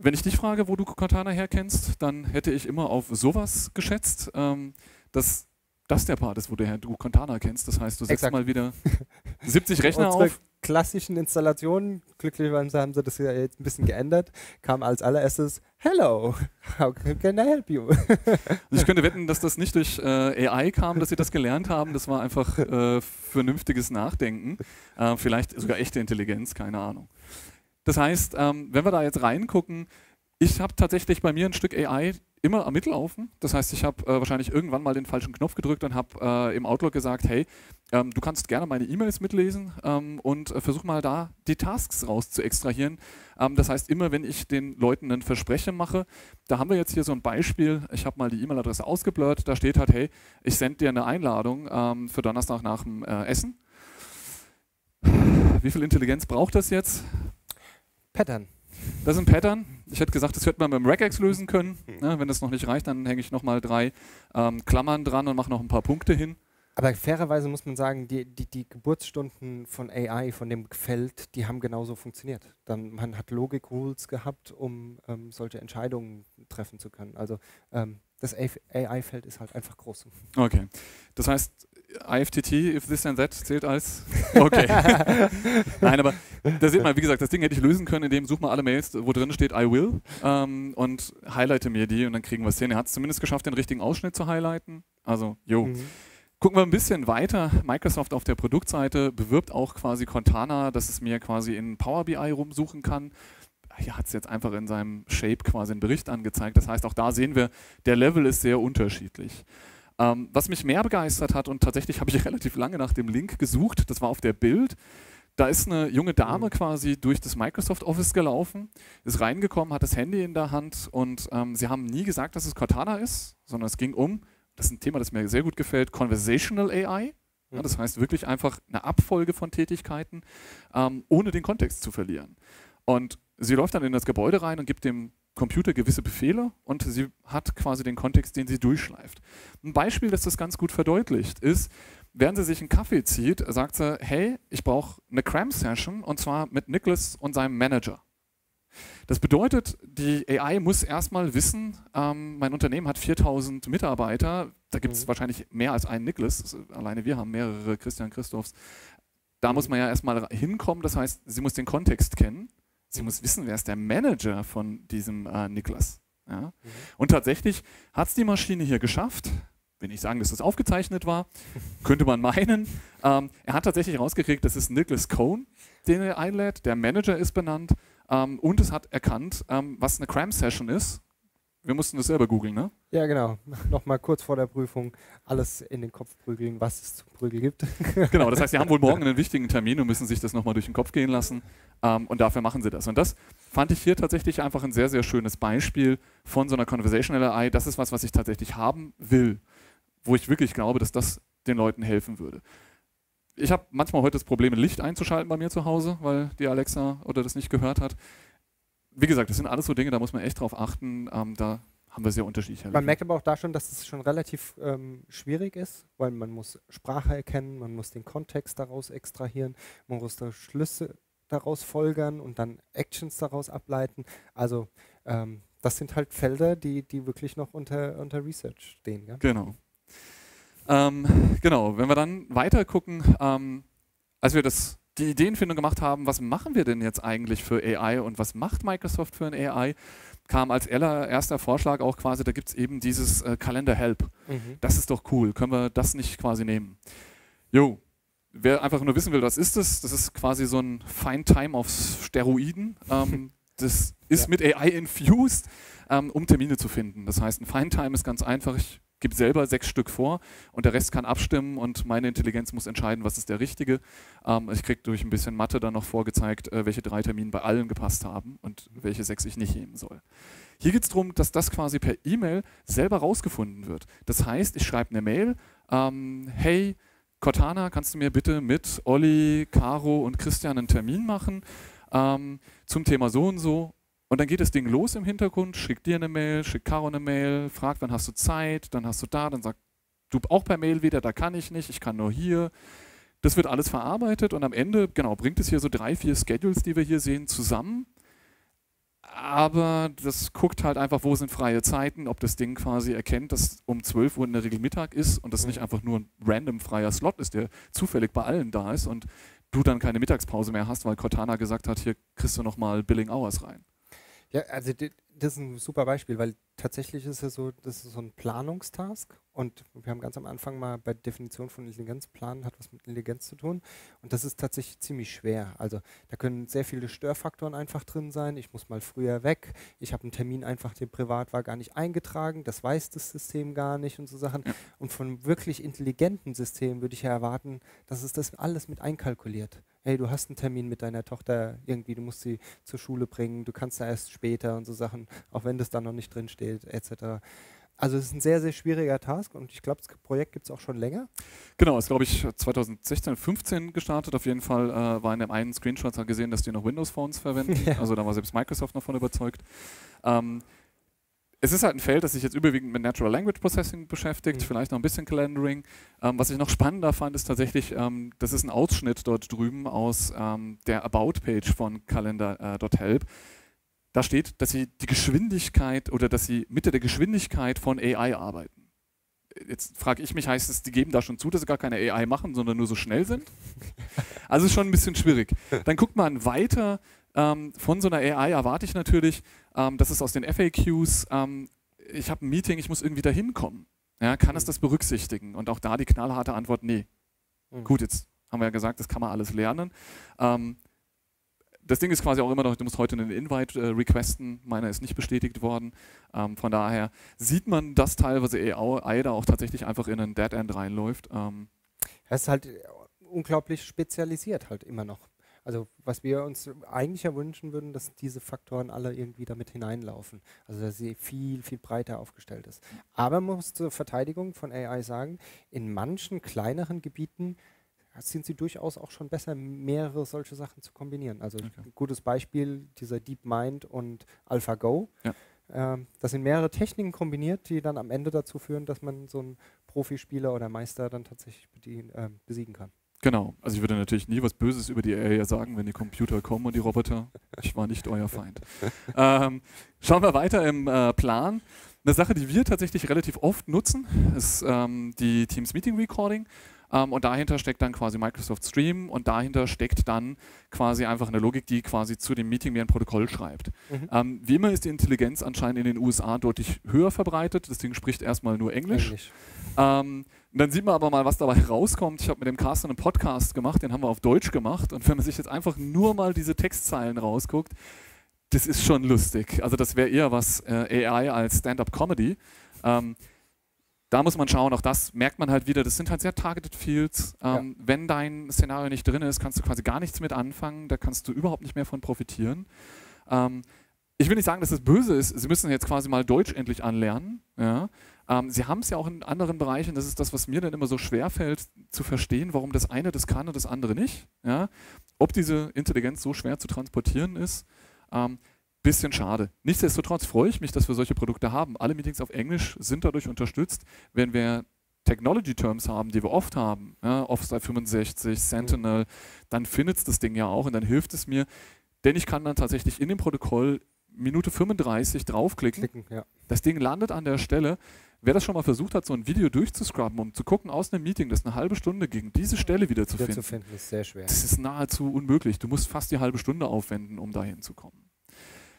Wenn ich dich frage, wo du Cortana herkennst, dann hätte ich immer auf sowas geschätzt. Ähm, dass das der Part ist, wo du, du Cortana kennst. Das heißt, du setzt Exakt. mal wieder 70 Rechner Unsere auf. klassischen Installationen, glücklicherweise haben sie das ja jetzt ein bisschen geändert, kam als allererstes Hello, how can I help you? ich könnte wetten, dass das nicht durch äh, AI kam, dass sie das gelernt haben. Das war einfach äh, vernünftiges Nachdenken. Äh, vielleicht sogar echte Intelligenz, keine Ahnung. Das heißt, ähm, wenn wir da jetzt reingucken, ich habe tatsächlich bei mir ein Stück AI immer am Mittellaufen. Das heißt, ich habe äh, wahrscheinlich irgendwann mal den falschen Knopf gedrückt und habe äh, im Outlook gesagt, hey, ähm, du kannst gerne meine E-Mails mitlesen ähm, und äh, versuch mal da die Tasks raus zu extrahieren. Ähm, das heißt, immer wenn ich den Leuten ein Versprechen mache, da haben wir jetzt hier so ein Beispiel, ich habe mal die E-Mail-Adresse ausgeblurrt, da steht halt, hey, ich sende dir eine Einladung ähm, für Donnerstag nach dem äh, Essen. Wie viel Intelligenz braucht das jetzt? Pattern. Das ist ein Pattern. Ich hätte gesagt, das hätte man mit dem Regex lösen können. Ne, wenn das noch nicht reicht, dann hänge ich nochmal drei ähm, Klammern dran und mache noch ein paar Punkte hin. Aber fairerweise muss man sagen, die, die, die, Geburtsstunden von AI, von dem Feld, die haben genauso funktioniert. Dann, man hat Logik-Rules gehabt, um ähm, solche Entscheidungen treffen zu können. Also ähm, das AI-Feld ist halt einfach groß. Okay. Das heißt, IFTT, if this and that, zählt als. Okay. Nein, aber da sieht man, wie gesagt, das Ding hätte ich lösen können, indem such mal alle Mails, wo drin steht I will ähm, und highlighte mir die und dann kriegen wir es hin. Er hat es zumindest geschafft, den richtigen Ausschnitt zu highlighten. Also, jo. Mhm. Gucken wir ein bisschen weiter. Microsoft auf der Produktseite bewirbt auch quasi Cortana, dass es mir quasi in Power BI rumsuchen kann. Hier hat es jetzt einfach in seinem Shape quasi einen Bericht angezeigt. Das heißt, auch da sehen wir, der Level ist sehr unterschiedlich. Ähm, was mich mehr begeistert hat, und tatsächlich habe ich relativ lange nach dem Link gesucht, das war auf der Bild. Da ist eine junge Dame mhm. quasi durch das Microsoft Office gelaufen, ist reingekommen, hat das Handy in der Hand und ähm, sie haben nie gesagt, dass es Cortana ist, sondern es ging um, das ist ein Thema, das mir sehr gut gefällt, Conversational AI. Ja, das heißt wirklich einfach eine Abfolge von Tätigkeiten, ähm, ohne den Kontext zu verlieren. Und sie läuft dann in das Gebäude rein und gibt dem Computer gewisse Befehle und sie hat quasi den Kontext, den sie durchschleift. Ein Beispiel, das das ganz gut verdeutlicht, ist, während sie sich einen Kaffee zieht, sagt sie, hey, ich brauche eine Cram-Session und zwar mit Nicholas und seinem Manager. Das bedeutet, die AI muss erstmal wissen, ähm, mein Unternehmen hat 4000 Mitarbeiter, da gibt es mhm. wahrscheinlich mehr als einen Nicholas, alleine wir haben mehrere Christian Christophs. Da mhm. muss man ja erstmal hinkommen, das heißt, sie muss den Kontext kennen, sie muss wissen, wer ist der Manager von diesem äh, Niklas. Ja? Mhm. Und tatsächlich hat es die Maschine hier geschafft, will nicht sagen, dass das aufgezeichnet war, könnte man meinen. Ähm, er hat tatsächlich rausgekriegt, das ist Nicholas Cohn, den er einlädt, der Manager ist benannt ähm, und es hat erkannt, ähm, was eine Cram-Session ist. Wir mussten das selber googeln, ne? Ja, genau. Nochmal kurz vor der Prüfung alles in den Kopf prügeln, was es zu prügeln gibt. genau, das heißt, Sie haben wohl morgen einen wichtigen Termin und müssen sich das nochmal durch den Kopf gehen lassen. Ähm, und dafür machen Sie das. Und das fand ich hier tatsächlich einfach ein sehr, sehr schönes Beispiel von so einer Conversational AI. Das ist was, was ich tatsächlich haben will, wo ich wirklich glaube, dass das den Leuten helfen würde ich habe manchmal heute das Problem, Licht einzuschalten bei mir zu Hause, weil die Alexa oder das nicht gehört hat. Wie gesagt, das sind alles so Dinge, da muss man echt drauf achten. Ähm, da haben wir sehr unterschiedliche. Man merkt aber auch da schon, dass es schon relativ ähm, schwierig ist, weil man muss Sprache erkennen, man muss den Kontext daraus extrahieren, man muss da Schlüsse daraus folgern und dann Actions daraus ableiten. Also ähm, das sind halt Felder, die, die wirklich noch unter, unter Research stehen. Ja? Genau. Ähm, genau, wenn wir dann weiter gucken, ähm, als wir das, die Ideenfindung gemacht haben, was machen wir denn jetzt eigentlich für AI und was macht Microsoft für ein AI, kam als erster Vorschlag auch quasi, da gibt es eben dieses äh, Kalender Help. Mhm. Das ist doch cool, können wir das nicht quasi nehmen? Jo, wer einfach nur wissen will, was ist das? Das ist quasi so ein Fine Time auf Steroiden. Ähm, das ist ja. mit AI infused, ähm, um Termine zu finden. Das heißt, ein Fine Time ist ganz einfach. Ich gebe selber sechs Stück vor und der Rest kann abstimmen und meine Intelligenz muss entscheiden, was ist der richtige. Ähm, ich kriege durch ein bisschen Mathe dann noch vorgezeigt, äh, welche drei Termine bei allen gepasst haben und welche sechs ich nicht nehmen soll. Hier geht es darum, dass das quasi per E-Mail selber rausgefunden wird. Das heißt, ich schreibe eine Mail, ähm, hey, Cortana, kannst du mir bitte mit Olli, Caro und Christian einen Termin machen ähm, zum Thema so und so und dann geht das Ding los im Hintergrund, schickt dir eine Mail, schickt Caro eine Mail, fragt, wann hast du Zeit, dann hast du da, dann sagt du auch per Mail wieder, da kann ich nicht, ich kann nur hier. Das wird alles verarbeitet und am Ende, genau, bringt es hier so drei, vier Schedules, die wir hier sehen, zusammen. Aber das guckt halt einfach, wo sind freie Zeiten, ob das Ding quasi erkennt, dass um 12 Uhr in der Regel Mittag ist und das nicht einfach nur ein random freier Slot ist, der zufällig bei allen da ist und du dann keine Mittagspause mehr hast, weil Cortana gesagt hat, hier kriegst du nochmal Billing Hours rein. Ja, also das ist ein super Beispiel, weil tatsächlich ist es so, das ist so ein Planungstask und wir haben ganz am Anfang mal bei Definition von Intelligenz planen, hat was mit Intelligenz zu tun und das ist tatsächlich ziemlich schwer. Also da können sehr viele Störfaktoren einfach drin sein. Ich muss mal früher weg, ich habe einen Termin einfach, der privat war, gar nicht eingetragen, das weiß das System gar nicht und so Sachen. Und von wirklich intelligenten Systemen würde ich ja erwarten, dass es das alles mit einkalkuliert hey, du hast einen Termin mit deiner Tochter irgendwie, du musst sie zur Schule bringen, du kannst da erst später und so Sachen, auch wenn das da noch nicht drin steht, etc. Also es ist ein sehr, sehr schwieriger Task und ich glaube, das Projekt gibt es auch schon länger. Genau, ist glaube ich 2016, 15 gestartet. Auf jeden Fall äh, war in dem einen Screenshot gesehen, dass die noch Windows Phones verwenden. Ja. Also da war selbst Microsoft noch von überzeugt. Ähm, es ist halt ein Feld, das sich jetzt überwiegend mit Natural Language Processing beschäftigt, mhm. vielleicht noch ein bisschen Calendaring. Ähm, was ich noch spannender fand, ist tatsächlich, ähm, das ist ein Ausschnitt dort drüben aus ähm, der About-Page von Calendar.help. Äh, da steht, dass sie die Geschwindigkeit oder dass sie mit der Geschwindigkeit von AI arbeiten. Jetzt frage ich mich, heißt es, die geben da schon zu, dass sie gar keine AI machen, sondern nur so schnell sind? Also ist schon ein bisschen schwierig. Dann guckt man weiter, ähm, von so einer AI erwarte ich natürlich, ähm, dass es aus den FAQs, ähm, ich habe ein Meeting, ich muss irgendwie da hinkommen. Ja, kann mhm. es das berücksichtigen? Und auch da die knallharte Antwort, nee. Mhm. Gut, jetzt haben wir ja gesagt, das kann man alles lernen. Ähm, das Ding ist quasi auch immer noch, du musst heute einen Invite äh, requesten, meiner ist nicht bestätigt worden. Ähm, von daher sieht man, dass teilweise AI da auch tatsächlich einfach in ein Dead End reinläuft. Ähm. Es ist halt unglaublich spezialisiert halt immer noch. Also was wir uns eigentlich ja wünschen würden, dass diese Faktoren alle irgendwie damit hineinlaufen. Also dass sie viel, viel breiter aufgestellt ist. Aber man muss zur Verteidigung von AI sagen, in manchen kleineren Gebieten sind sie durchaus auch schon besser, mehrere solche Sachen zu kombinieren. Also Okay. ein gutes Beispiel, dieser DeepMind und AlphaGo. Ja. Ähm, das sind mehrere Techniken kombiniert, die dann am Ende dazu führen, dass man so einen Profispieler oder Meister dann tatsächlich ähm, besiegen kann. Genau. Also ich würde natürlich nie was Böses über die AI sagen, wenn die Computer kommen und die Roboter. Ich war nicht euer Feind. ähm, schauen wir weiter im äh, Plan. Eine Sache, die wir tatsächlich relativ oft nutzen, ist ähm, die Teams Meeting Recording. Ähm, und dahinter steckt dann quasi Microsoft Stream und dahinter steckt dann quasi einfach eine Logik, die quasi zu dem Meeting wie ein Protokoll schreibt. Mhm. Ähm, wie immer ist die Intelligenz anscheinend in den USA deutlich höher verbreitet. Das Ding spricht erstmal nur Englisch. Englisch. Ähm, dann sieht man aber mal, was dabei rauskommt. Ich habe mit dem Carsten einen Podcast gemacht, den haben wir auf Deutsch gemacht. Und wenn man sich jetzt einfach nur mal diese Textzeilen rausguckt, das ist schon lustig. Also das wäre eher was äh, AI als Stand-up-Comedy. Ähm, da muss man schauen, auch das merkt man halt wieder, das sind halt sehr targeted Fields. Ähm, Wenn dein Szenario nicht drin ist, kannst du quasi gar nichts mit anfangen, da kannst du überhaupt nicht mehr von profitieren. Ähm, ich will nicht sagen, dass es böse ist, sie müssen jetzt quasi mal Deutsch endlich anlernen. Ja? Ähm, sie haben es ja auch in anderen Bereichen, das ist das, was mir dann immer so schwer fällt, zu verstehen, warum das eine das kann und das andere nicht. Ja? Ob diese Intelligenz so schwer zu transportieren ist, ähm, bisschen schade. Nichtsdestotrotz freue ich mich, dass wir solche Produkte haben. Alle Meetings auf Englisch sind dadurch unterstützt. Wenn wir Technology-Terms haben, die wir oft haben, ja, Office 365, Sentinel, dann findet es das Ding ja auch und dann hilft es mir, denn ich kann dann tatsächlich in dem Protokoll Minute 35 draufklicken Klicken, ja. das Ding landet an der Stelle. Wer das schon mal versucht hat, so ein Video durchzuscrubben, um zu gucken aus einem Meeting, das eine halbe Stunde gegen diese Stelle wieder zu Wieder finden, zu finden ist sehr schwer. das ist nahezu unmöglich. Du musst fast die halbe Stunde aufwenden, um dahin zu kommen.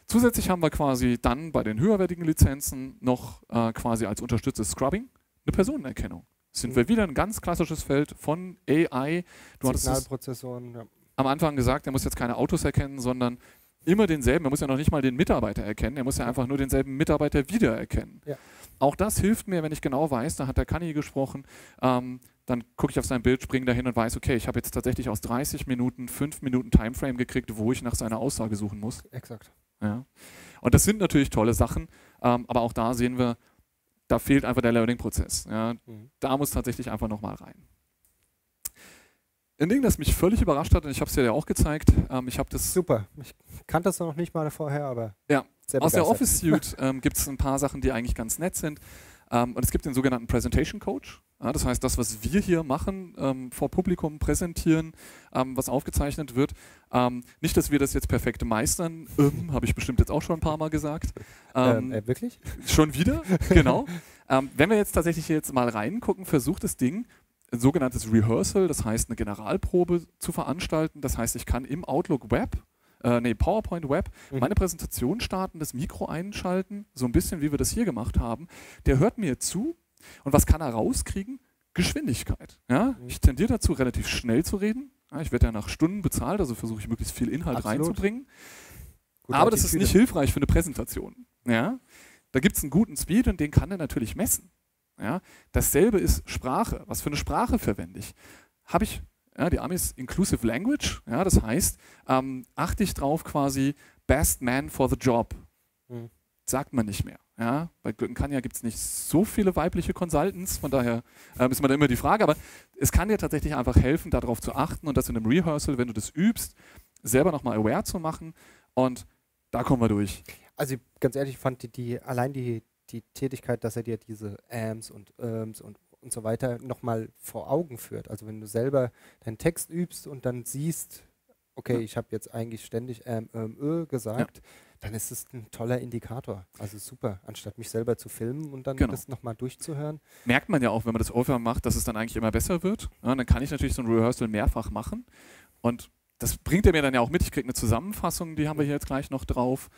Zusätzlich haben wir quasi dann bei den höherwertigen Lizenzen noch äh, quasi als unterstütztes Scrubbing eine Personenerkennung. Sind Mhm. wir wieder ein ganz klassisches Feld von AI. Du Signalprozessoren, ja. am Anfang gesagt, er muss jetzt keine Autos erkennen, sondern immer denselben. Er muss ja noch nicht mal den Mitarbeiter erkennen, er muss ja einfach nur denselben Mitarbeiter wiedererkennen. Ja. Auch das hilft mir, wenn ich genau weiß, da hat der Kani gesprochen, ähm, dann gucke ich auf sein Bild, springe dahin und weiß, okay, ich habe jetzt tatsächlich aus 30 Minuten 5 Minuten Timeframe gekriegt, wo ich nach seiner Aussage suchen muss. exakt. Ja. Und das sind natürlich tolle Sachen, ähm, aber auch da sehen wir, da fehlt einfach der Learning-Prozess. Ja. Mhm. Da muss tatsächlich einfach nochmal rein. Ein Ding, das mich völlig überrascht hat, und ich habe es dir ja auch gezeigt, ähm, ich habe das Super. Ich kannte das noch nicht mal vorher, aber Ja. aus der. Office Suite ähm, gibt es ein paar Sachen, die eigentlich ganz nett sind. Ähm, und es gibt den sogenannten Presentation Coach. Ja, das heißt, das, was wir hier machen, ähm, vor Publikum präsentieren, ähm, was aufgezeichnet wird. Ähm, nicht, dass wir das jetzt perfekt meistern, ähm, habe ich bestimmt jetzt auch schon ein paar Mal gesagt. Ähm, Ähm, äh, wirklich? Schon wieder, genau. wenn wir jetzt tatsächlich jetzt mal reingucken, versucht das Ding ein sogenanntes Rehearsal, das heißt eine Generalprobe zu veranstalten. Das heißt, ich kann im Outlook Web, äh, nee, PowerPoint Web, Mhm. meine Präsentation starten, das Mikro einschalten, so ein bisschen wie wir das hier gemacht haben. Der hört mir zu und was kann er rauskriegen? Geschwindigkeit. Ja? Mhm. Ich tendiere dazu, relativ schnell zu reden. Ja, ich werde ja nach Stunden bezahlt, also versuche ich möglichst viel Inhalt Absolut. reinzubringen. Gute Aber das ist nicht hilfreich für eine Präsentation. Ja? Da gibt es einen guten Speed und den kann er natürlich messen. Ja? Dasselbe ist Sprache. Was für eine Sprache verwende ich? Habe ich, ja, die Amis Inclusive Language, ja, das heißt, ähm, achte ich drauf quasi Best Man for the Job. Mhm. Sagt man nicht mehr. Ja? Bei Glückenkanja gibt es nicht so viele weibliche Consultants, von daher ähm, ist man da immer die Frage, aber es kann dir tatsächlich einfach helfen, darauf zu achten und das in einem Rehearsal, wenn du das übst, selber nochmal aware zu machen und da kommen wir durch. Also ganz ehrlich, ich fand die, die allein die, die Tätigkeit, dass er dir diese Ams und Irms und, und so weiter nochmal vor Augen führt. Also wenn du selber deinen Text übst und dann siehst, okay, Ja. ich habe jetzt eigentlich ständig ähm, ähm, ö gesagt, dann ist es ein toller Indikator. Also super, anstatt mich selber zu filmen und dann Genau. das nochmal durchzuhören. merkt man ja auch, wenn man das öfter macht, dass es dann eigentlich immer besser wird. Ja, dann kann ich natürlich so ein Rehearsal mehrfach machen. Und das bringt er mir dann ja auch mit. Ich kriege eine Zusammenfassung, die haben wir hier jetzt gleich noch drauf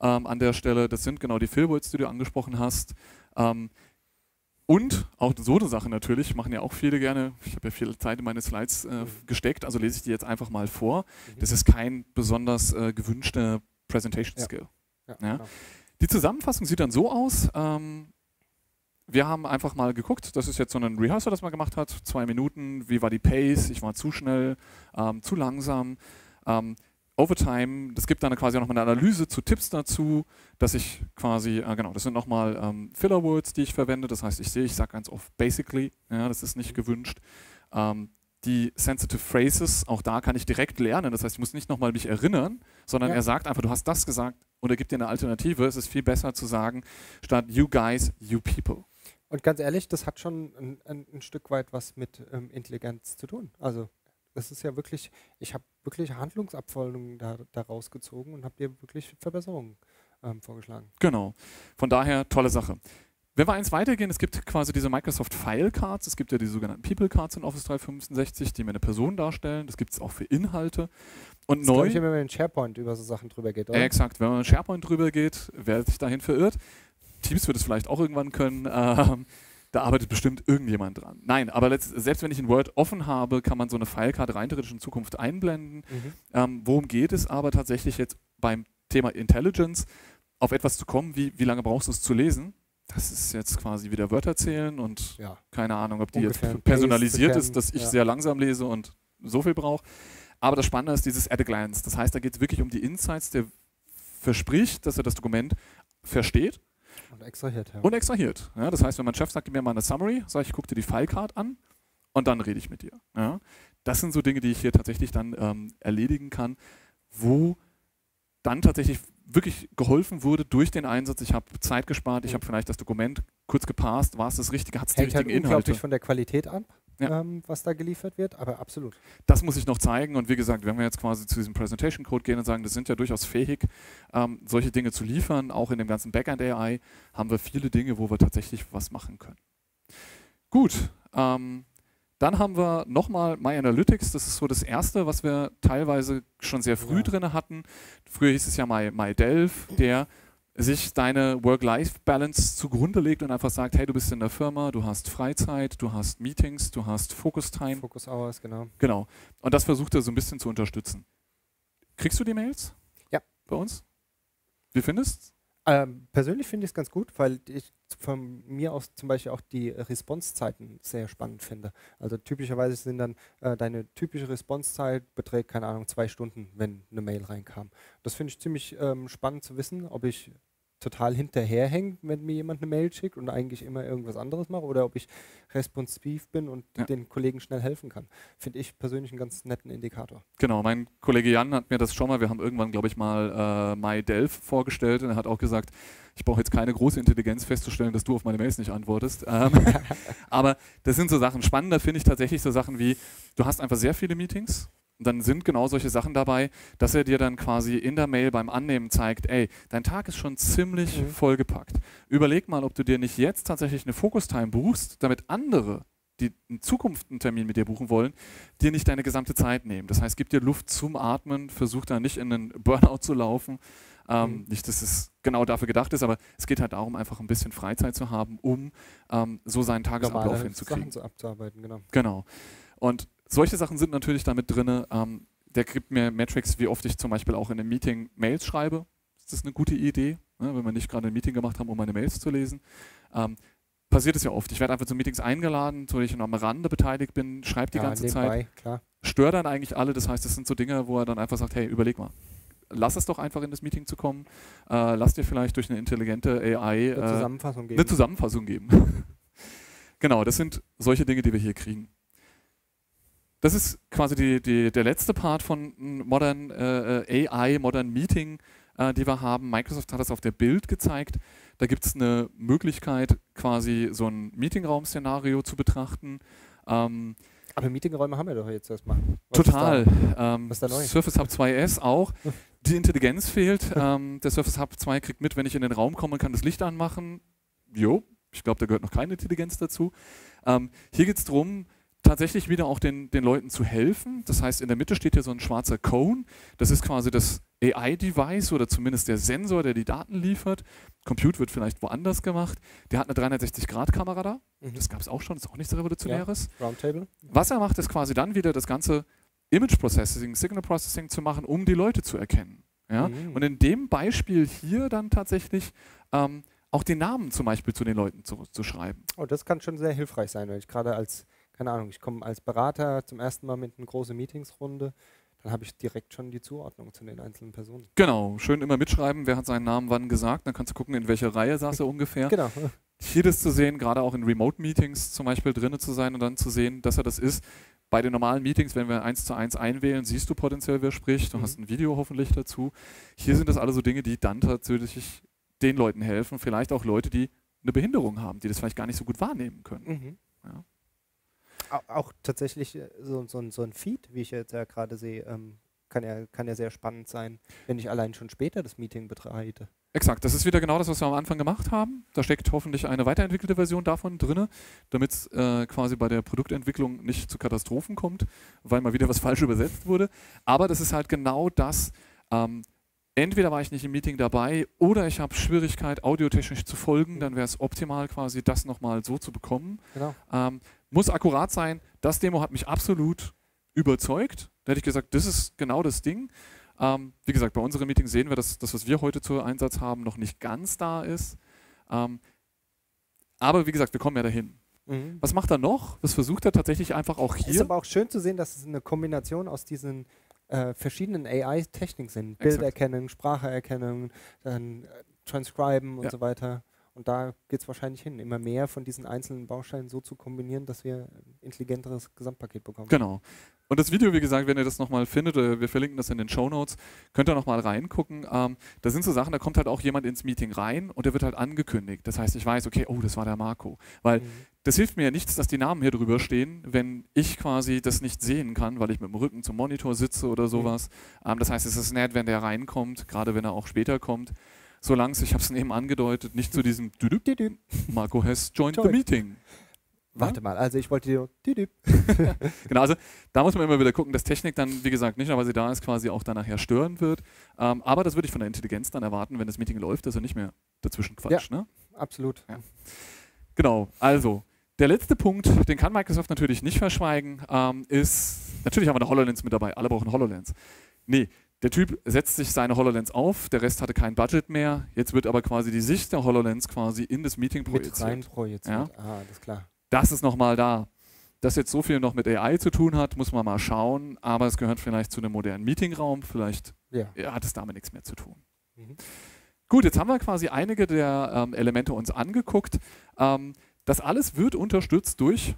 ähm, an der Stelle. Das sind genau die Fillwords, die du angesprochen hast. Ähm, und auch so eine Sache natürlich, machen ja auch viele gerne. Ich habe ja viel Zeit in meine Slides äh, gesteckt, also lese ich die jetzt einfach mal vor. Das ist kein besonders äh, gewünschter Presentation Ja. Skill. Ja, genau. Die Zusammenfassung sieht dann so aus. Ähm, wir haben einfach mal geguckt, das ist jetzt so ein Rehearsal, das man gemacht hat. Zwei Minuten, wie war die Pace? Ich war zu schnell, ähm, zu langsam. Ähm, Overtime, das gibt dann quasi nochmal eine Analyse zu Tipps dazu, dass ich quasi, äh, genau, das sind nochmal ähm, Filler-Words, die ich verwende. Das heißt, ich sehe, ich sage ganz oft basically, ja, das ist nicht gewünscht. Ähm, die Sensitive Phrases, auch da kann ich direkt lernen. Das heißt, ich muss nicht nochmal mich erinnern, sondern Ja. er sagt einfach, du hast das gesagt und er gibt dir eine Alternative. Es ist viel besser zu sagen, statt you guys, you people. Und ganz ehrlich, das hat schon ein, ein, ein Stück weit was mit ähm, Intelligenz zu tun. Also das ist ja wirklich, ich habe wirklich Handlungsabfolgungen da, da rausgezogen und habe dir wirklich Verbesserungen ähm, vorgeschlagen. Genau. Von daher tolle Sache. Wenn wir eins weitergehen, es gibt quasi diese Microsoft File Cards, es gibt ja die sogenannten People Cards in Office 365, die mir eine Person darstellen. Das gibt es auch für Inhalte. Und Das neu, ich, wenn man in SharePoint über so Sachen drüber geht, Ja, oder? exakt. Wenn man mit SharePoint drüber geht, wer sich dahin verirrt, Teams wird es vielleicht auch irgendwann können. Ähm, da arbeitet bestimmt irgendjemand dran. Nein, aber letzt, selbst wenn ich ein Word offen habe, kann man so eine Filecard rein theoretisch in Zukunft einblenden. Mhm. Ähm, worum geht es aber tatsächlich jetzt beim Thema Intelligence, auf etwas zu kommen, wie, wie lange brauchst du es zu lesen? Das ist jetzt quasi wieder Wörter zählen und Ja. keine Ahnung, ob die Ungefähr jetzt personalisiert ist, dass ich ja. sehr langsam lese und so viel brauche. Aber das Spannende ist dieses at a glance. Das heißt, da geht es wirklich um die Insights, der verspricht, dass er das Dokument versteht Und extrahiert, ja. und extrahiert. Ja, das heißt, wenn mein Chef sagt, gib mir mal eine Summary, sage ich, guck dir die Filecard an und dann rede ich mit dir. Ja. Das sind so Dinge, die ich hier tatsächlich dann ähm, erledigen kann, wo dann tatsächlich wirklich geholfen wurde durch den Einsatz. Ich habe Zeit gespart, ich Mhm. habe vielleicht das Dokument kurz gepasst, war es das Richtige, hat es die Hängt halt richtigen Inhalte. unglaublich von der Qualität ab, Ja. ähm, was da geliefert wird, aber absolut. Das muss ich noch zeigen und wie gesagt, wenn wir jetzt quasi zu diesem Presentation Code gehen und sagen, das sind ja durchaus fähig, ähm, solche Dinge zu liefern, auch in dem ganzen Backend AI, haben wir viele Dinge, wo wir tatsächlich was machen können. Gut, ähm, dann haben wir nochmal My Analytics, das ist so das erste, was wir teilweise schon sehr früh Ja. drin hatten. Früher hieß es ja My, My Delve, der sich deine Work-Life-Balance zugrunde legt und einfach sagt, hey, du bist in der Firma, du hast Freizeit, du hast Meetings, du hast Focus-Time, Focus Hours, genau. Genau. Und das versucht er so ein bisschen zu unterstützen. Kriegst du die Mails? Ja. Bei uns? Wie findest Ähm, persönlich finde ich es ganz gut, weil ich von mir aus zum Beispiel auch die Responsezeiten sehr spannend finde. Also typischerweise sind dann äh, deine typische Responsezeit beträgt, keine Ahnung, zwei Stunden, wenn eine Mail reinkam. Das finde ich ziemlich ähm, spannend zu wissen, ob ich total hinterherhänge, wenn mir jemand eine Mail schickt und eigentlich immer irgendwas anderes mache oder ob ich responsiv bin und Ja. den Kollegen schnell helfen kann. Finde ich persönlich einen ganz netten Indikator. Genau, mein Kollege Jan hat mir das schon mal, wir haben irgendwann, glaube ich, mal äh, MyDelf vorgestellt und er hat auch gesagt, ich brauche jetzt keine große Intelligenz festzustellen, dass du auf meine Mails nicht antwortest. Ähm, aber das sind so Sachen. Spannender finde ich tatsächlich so Sachen wie, du hast einfach sehr viele Meetings. Und dann sind genau solche Sachen dabei, dass er dir dann quasi in der Mail beim Annehmen zeigt, ey, dein Tag ist schon ziemlich Mhm. vollgepackt. Überleg mal, ob du dir nicht jetzt tatsächlich eine Focus-Time buchst, damit andere, die in Zukunft einen Termin mit dir buchen wollen, dir nicht deine gesamte Zeit nehmen. Das heißt, gib dir Luft zum Atmen, versuch da nicht in einen Burnout zu laufen. Ähm, Mhm. Nicht, dass es genau dafür gedacht ist, aber es geht halt darum, einfach ein bisschen Freizeit zu haben, um ähm, so seinen Tagesablauf Normale hinzukriegen. Sachen zu abzuarbeiten, genau. Genau. Und solche Sachen sind natürlich damit drin. Ähm, der gibt mir Metrics, wie oft ich zum Beispiel auch in einem Meeting Mails schreibe. Ist das eine gute Idee, ne, wenn wir nicht gerade ein Meeting gemacht haben, um meine Mails zu lesen? Ähm, passiert es ja oft. Ich werde einfach zu Meetings eingeladen, so ich noch am Rande beteiligt bin, schreibe die ja, ganze Zeit, nebenbei, klar. störe dann eigentlich alle. Das heißt, das sind so Dinge, wo er dann einfach sagt, hey, überleg mal. Lass es doch einfach in das Meeting zu kommen. Äh, lass dir vielleicht durch eine intelligente AI Eine äh, Zusammenfassung geben. eine Zusammenfassung geben. genau, das sind solche Dinge, die wir hier kriegen. Das ist quasi die, die, der letzte Part von Modern äh, AI, Modern Meeting, äh, die wir haben. Microsoft hat das auf der Bild gezeigt. Da gibt es eine Möglichkeit, quasi so ein Meetingraum-Szenario zu betrachten. Ähm, Aber Meetingräume haben wir doch jetzt erstmal. Was Total. ist Ähm, Was ist da neu? Surface Hub 2S auch. Die Intelligenz fehlt. ähm, der Surface Hub 2 kriegt mit, wenn ich in den Raum komme und kann das Licht anmachen. Jo, ich glaube, da gehört noch keine Intelligenz dazu. Ähm, hier geht es darum, tatsächlich wieder auch den, den Leuten zu helfen. Das heißt, in der Mitte steht hier so ein schwarzer Cone. Das ist quasi das AI-Device oder zumindest der Sensor, der die Daten liefert. Compute wird vielleicht woanders gemacht. Der hat eine 360-Grad-Kamera da. da? Mhm. Das gab es auch schon, das ist auch nichts Revolutionäres. Roundtable. Was er macht, ist quasi dann wieder das ganze Image Processing, Signal Processing zu machen, um die Leute zu erkennen. Ja? Mhm. Und in dem Beispiel hier dann tatsächlich ähm, auch den Namen zum Beispiel zu den Leuten zu, zu schreiben. Oh, das kann schon sehr hilfreich sein, wenn ich gerade als, keine Ahnung, ich komme als Berater zum ersten Mal mit einer großen Meetingsrunde, dann habe ich direkt schon die Zuordnung zu den einzelnen Personen. Genau, schön immer mitschreiben, wer hat seinen Namen wann gesagt, dann kannst du gucken, in welcher Reihe saß er ungefähr. Genau. hier das zu sehen, gerade auch in Remote-Meetings zum Beispiel drin zu sein und dann zu sehen, dass er das ist. Bei den normalen Meetings, wenn wir eins zu eins einwählen, siehst du potenziell, wer spricht. Du mhm. hast ein Video hoffentlich dazu. Hier sind das alle so Dinge, die dann tatsächlich den Leuten helfen. Vielleicht auch Leute, die eine Behinderung haben, die das vielleicht gar nicht so gut wahrnehmen können. Mhm. Auch tatsächlich äh, so, so, so, ein Feed, wie ich jetzt ja gerade sehe, ähm, kann, ja, kann ja sehr spannend sein, wenn ich allein schon später das Meeting betreite. Exakt, das ist wieder genau das, was wir am Anfang gemacht haben. Da steckt hoffentlich eine weiterentwickelte Version davon drin, damit es äh, quasi bei der Produktentwicklung nicht zu Katastrophen kommt, weil mal wieder was falsch übersetzt wurde. Aber das ist halt genau das. Ähm, entweder war ich nicht im Meeting dabei oder ich habe Schwierigkeit, audiotechnisch zu folgen, dann wäre es optimal, quasi das nochmal so zu bekommen. Genau. Ähm, muss akkurat sein. Das Demo hat mich absolut überzeugt. Da hätte ich gesagt, das ist genau das Ding. Ähm, wie gesagt, bei unseren Meetings sehen wir, dass das, was wir heute zu Einsatz haben, noch nicht ganz da ist. Ähm, aber wie gesagt, wir kommen ja dahin. Mhm. Was macht er noch? Was versucht er tatsächlich einfach auch hier? Es ist aber auch schön zu sehen, dass es eine Kombination aus diesen äh, verschiedenen AI-Techniken sind. Bilderkennung, Spracherkennung, dann äh, Transcriben und ja. so weiter. Und da geht es wahrscheinlich hin, immer mehr von diesen einzelnen Bausteinen so zu kombinieren, dass wir ein intelligenteres Gesamtpaket bekommen. Genau. Und das Video, wie gesagt, wenn ihr das nochmal findet, äh, wir verlinken das in den Show Notes, könnt ihr nochmal reingucken. Ähm, da sind so Sachen, da kommt halt auch jemand ins Meeting rein und der wird halt angekündigt. Das heißt, ich weiß, okay, oh, das war der Marco. Weil mhm. das hilft mir ja nichts, dass die Namen hier drüber stehen, wenn ich quasi das nicht sehen kann, weil ich mit dem Rücken zum Monitor sitze oder mhm. sowas. Mhm. Ähm, das heißt, es ist nett, wenn der reinkommt, gerade wenn er auch später kommt solange es, ich habe es eben angedeutet, nicht zu diesem Marco has joined the meeting. Warte mal, also ich wollte dir. genau, also da muss man immer wieder gucken, dass Technik dann, wie gesagt, nicht nur, weil sie da ist, quasi auch dann nachher stören wird. Ähm, aber das würde ich von der Intelligenz dann erwarten, wenn das Meeting läuft, dass er nicht mehr dazwischen quatscht. Ja, ne? absolut. Ja. Genau, also der letzte Punkt, den kann Microsoft natürlich nicht verschweigen, ähm, ist, natürlich haben wir eine HoloLens mit dabei, alle brauchen HoloLens. Nee, der Typ setzt sich seine HoloLens auf, der Rest hatte kein Budget mehr. Jetzt wird aber quasi die Sicht der HoloLens quasi in das Meeting projiziert. Mit rein projiziert. Ja? Ah, das ist klar. Das ist nochmal da. Dass jetzt so viel noch mit AI zu tun hat, muss man mal schauen. Aber es gehört vielleicht zu einem modernen Meetingraum. Vielleicht ja. hat es damit nichts mehr zu tun. Mhm. Gut, jetzt haben wir quasi einige der ähm, Elemente uns angeguckt. Ähm, das alles wird unterstützt durch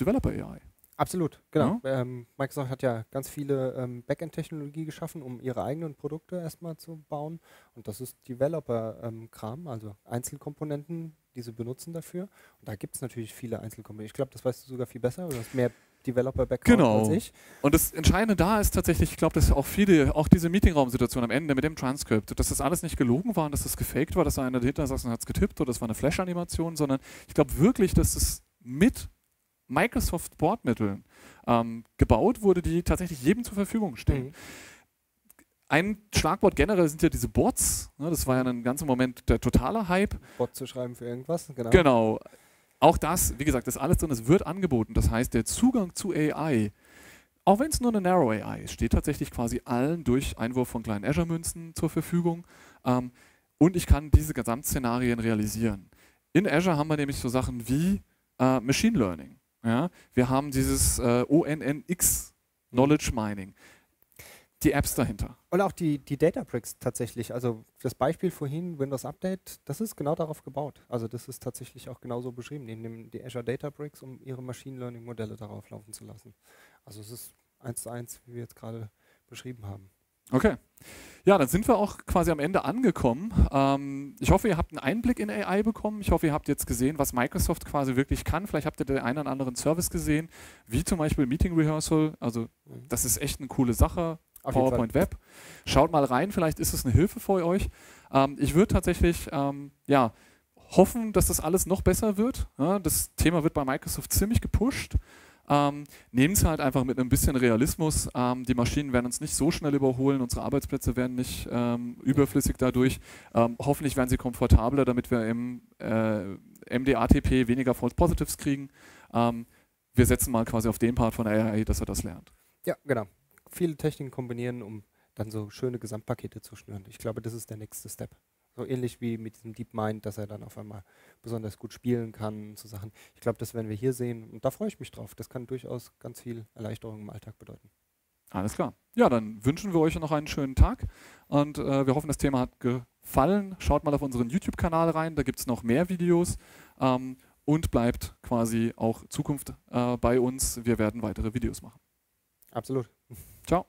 Developer AI. Absolut, genau. Ja? Ähm, Microsoft hat ja ganz viele ähm, Backend-Technologie geschaffen, um ihre eigenen Produkte erstmal zu bauen. Und das ist Developer-Kram, ähm, also Einzelkomponenten, die sie benutzen dafür. Und da gibt es natürlich viele Einzelkomponenten. Ich glaube, das weißt du sogar viel besser, du hast mehr Developer-Background genau. als ich. Und das Entscheidende da ist tatsächlich, ich glaube, dass auch viele, auch diese Meetingraum-Situation am Ende mit dem Transcript, dass das alles nicht gelogen war und dass das gefaked war, dass da einer dahinter saß und hat es getippt oder das war eine Flash-Animation, sondern ich glaube wirklich, dass das mit Microsoft Bordmitteln ähm, gebaut wurde, die tatsächlich jedem zur Verfügung stehen. Mhm. Ein Schlagwort generell sind ja diese Bots. Ne, das war ja ein ganzer Moment der totale Hype. Bot zu schreiben für irgendwas, genau. Genau. Auch das, wie gesagt, das alles drin, es wird angeboten. Das heißt, der Zugang zu AI, auch wenn es nur eine Narrow AI ist, steht tatsächlich quasi allen durch Einwurf von kleinen Azure-Münzen zur Verfügung. Ähm, und ich kann diese Gesamtszenarien realisieren. In Azure haben wir nämlich so Sachen wie äh, Machine Learning. Ja? Wir haben dieses äh, ONNX, Knowledge Mining, die Apps dahinter. Und auch die, die Databricks tatsächlich. Also das Beispiel vorhin, Windows Update, das ist genau darauf gebaut. Also das ist tatsächlich auch genauso beschrieben. Die nehmen die Azure Databricks, um ihre Machine Learning Modelle darauf laufen zu lassen. Also es ist eins zu eins, wie wir jetzt gerade beschrieben haben. Okay. Ja, dann sind wir auch quasi am Ende angekommen. Ähm, ich hoffe, ihr habt einen Einblick in AI bekommen. Ich hoffe, ihr habt jetzt gesehen, was Microsoft quasi wirklich kann. Vielleicht habt ihr den einen oder anderen Service gesehen, wie zum Beispiel Meeting Rehearsal. Also mhm. das ist echt eine coole Sache. Auf PowerPoint Web. Schaut mal rein, vielleicht ist es eine Hilfe für euch. Ähm, ich würde tatsächlich ähm, ja, hoffen, dass das alles noch besser wird. Ja, das Thema wird bei Microsoft ziemlich gepusht. Ähm, Nehmen es halt einfach mit einem bisschen Realismus. Ähm, die Maschinen werden uns nicht so schnell überholen, unsere Arbeitsplätze werden nicht ähm, überflüssig dadurch. Ähm, hoffentlich werden sie komfortabler, damit wir im äh, MDATP weniger False Positives kriegen. Ähm, wir setzen mal quasi auf den Part von AI, dass er das lernt. Ja, genau. Viele Techniken kombinieren, um dann so schöne Gesamtpakete zu schnüren. Ich glaube, das ist der nächste Step. So ähnlich wie mit diesem DeepMind, dass er dann auf einmal besonders gut spielen kann und so Sachen. Ich glaube, das werden wir hier sehen und da freue ich mich drauf. Das kann durchaus ganz viel Erleichterung im Alltag bedeuten. Alles klar. Ja, dann wünschen wir euch noch einen schönen Tag und äh, wir hoffen, das Thema hat gefallen. Schaut mal auf unseren YouTube-Kanal rein, da gibt es noch mehr Videos ähm, und bleibt quasi auch Zukunft äh, bei uns. Wir werden weitere Videos machen. Absolut. Ciao.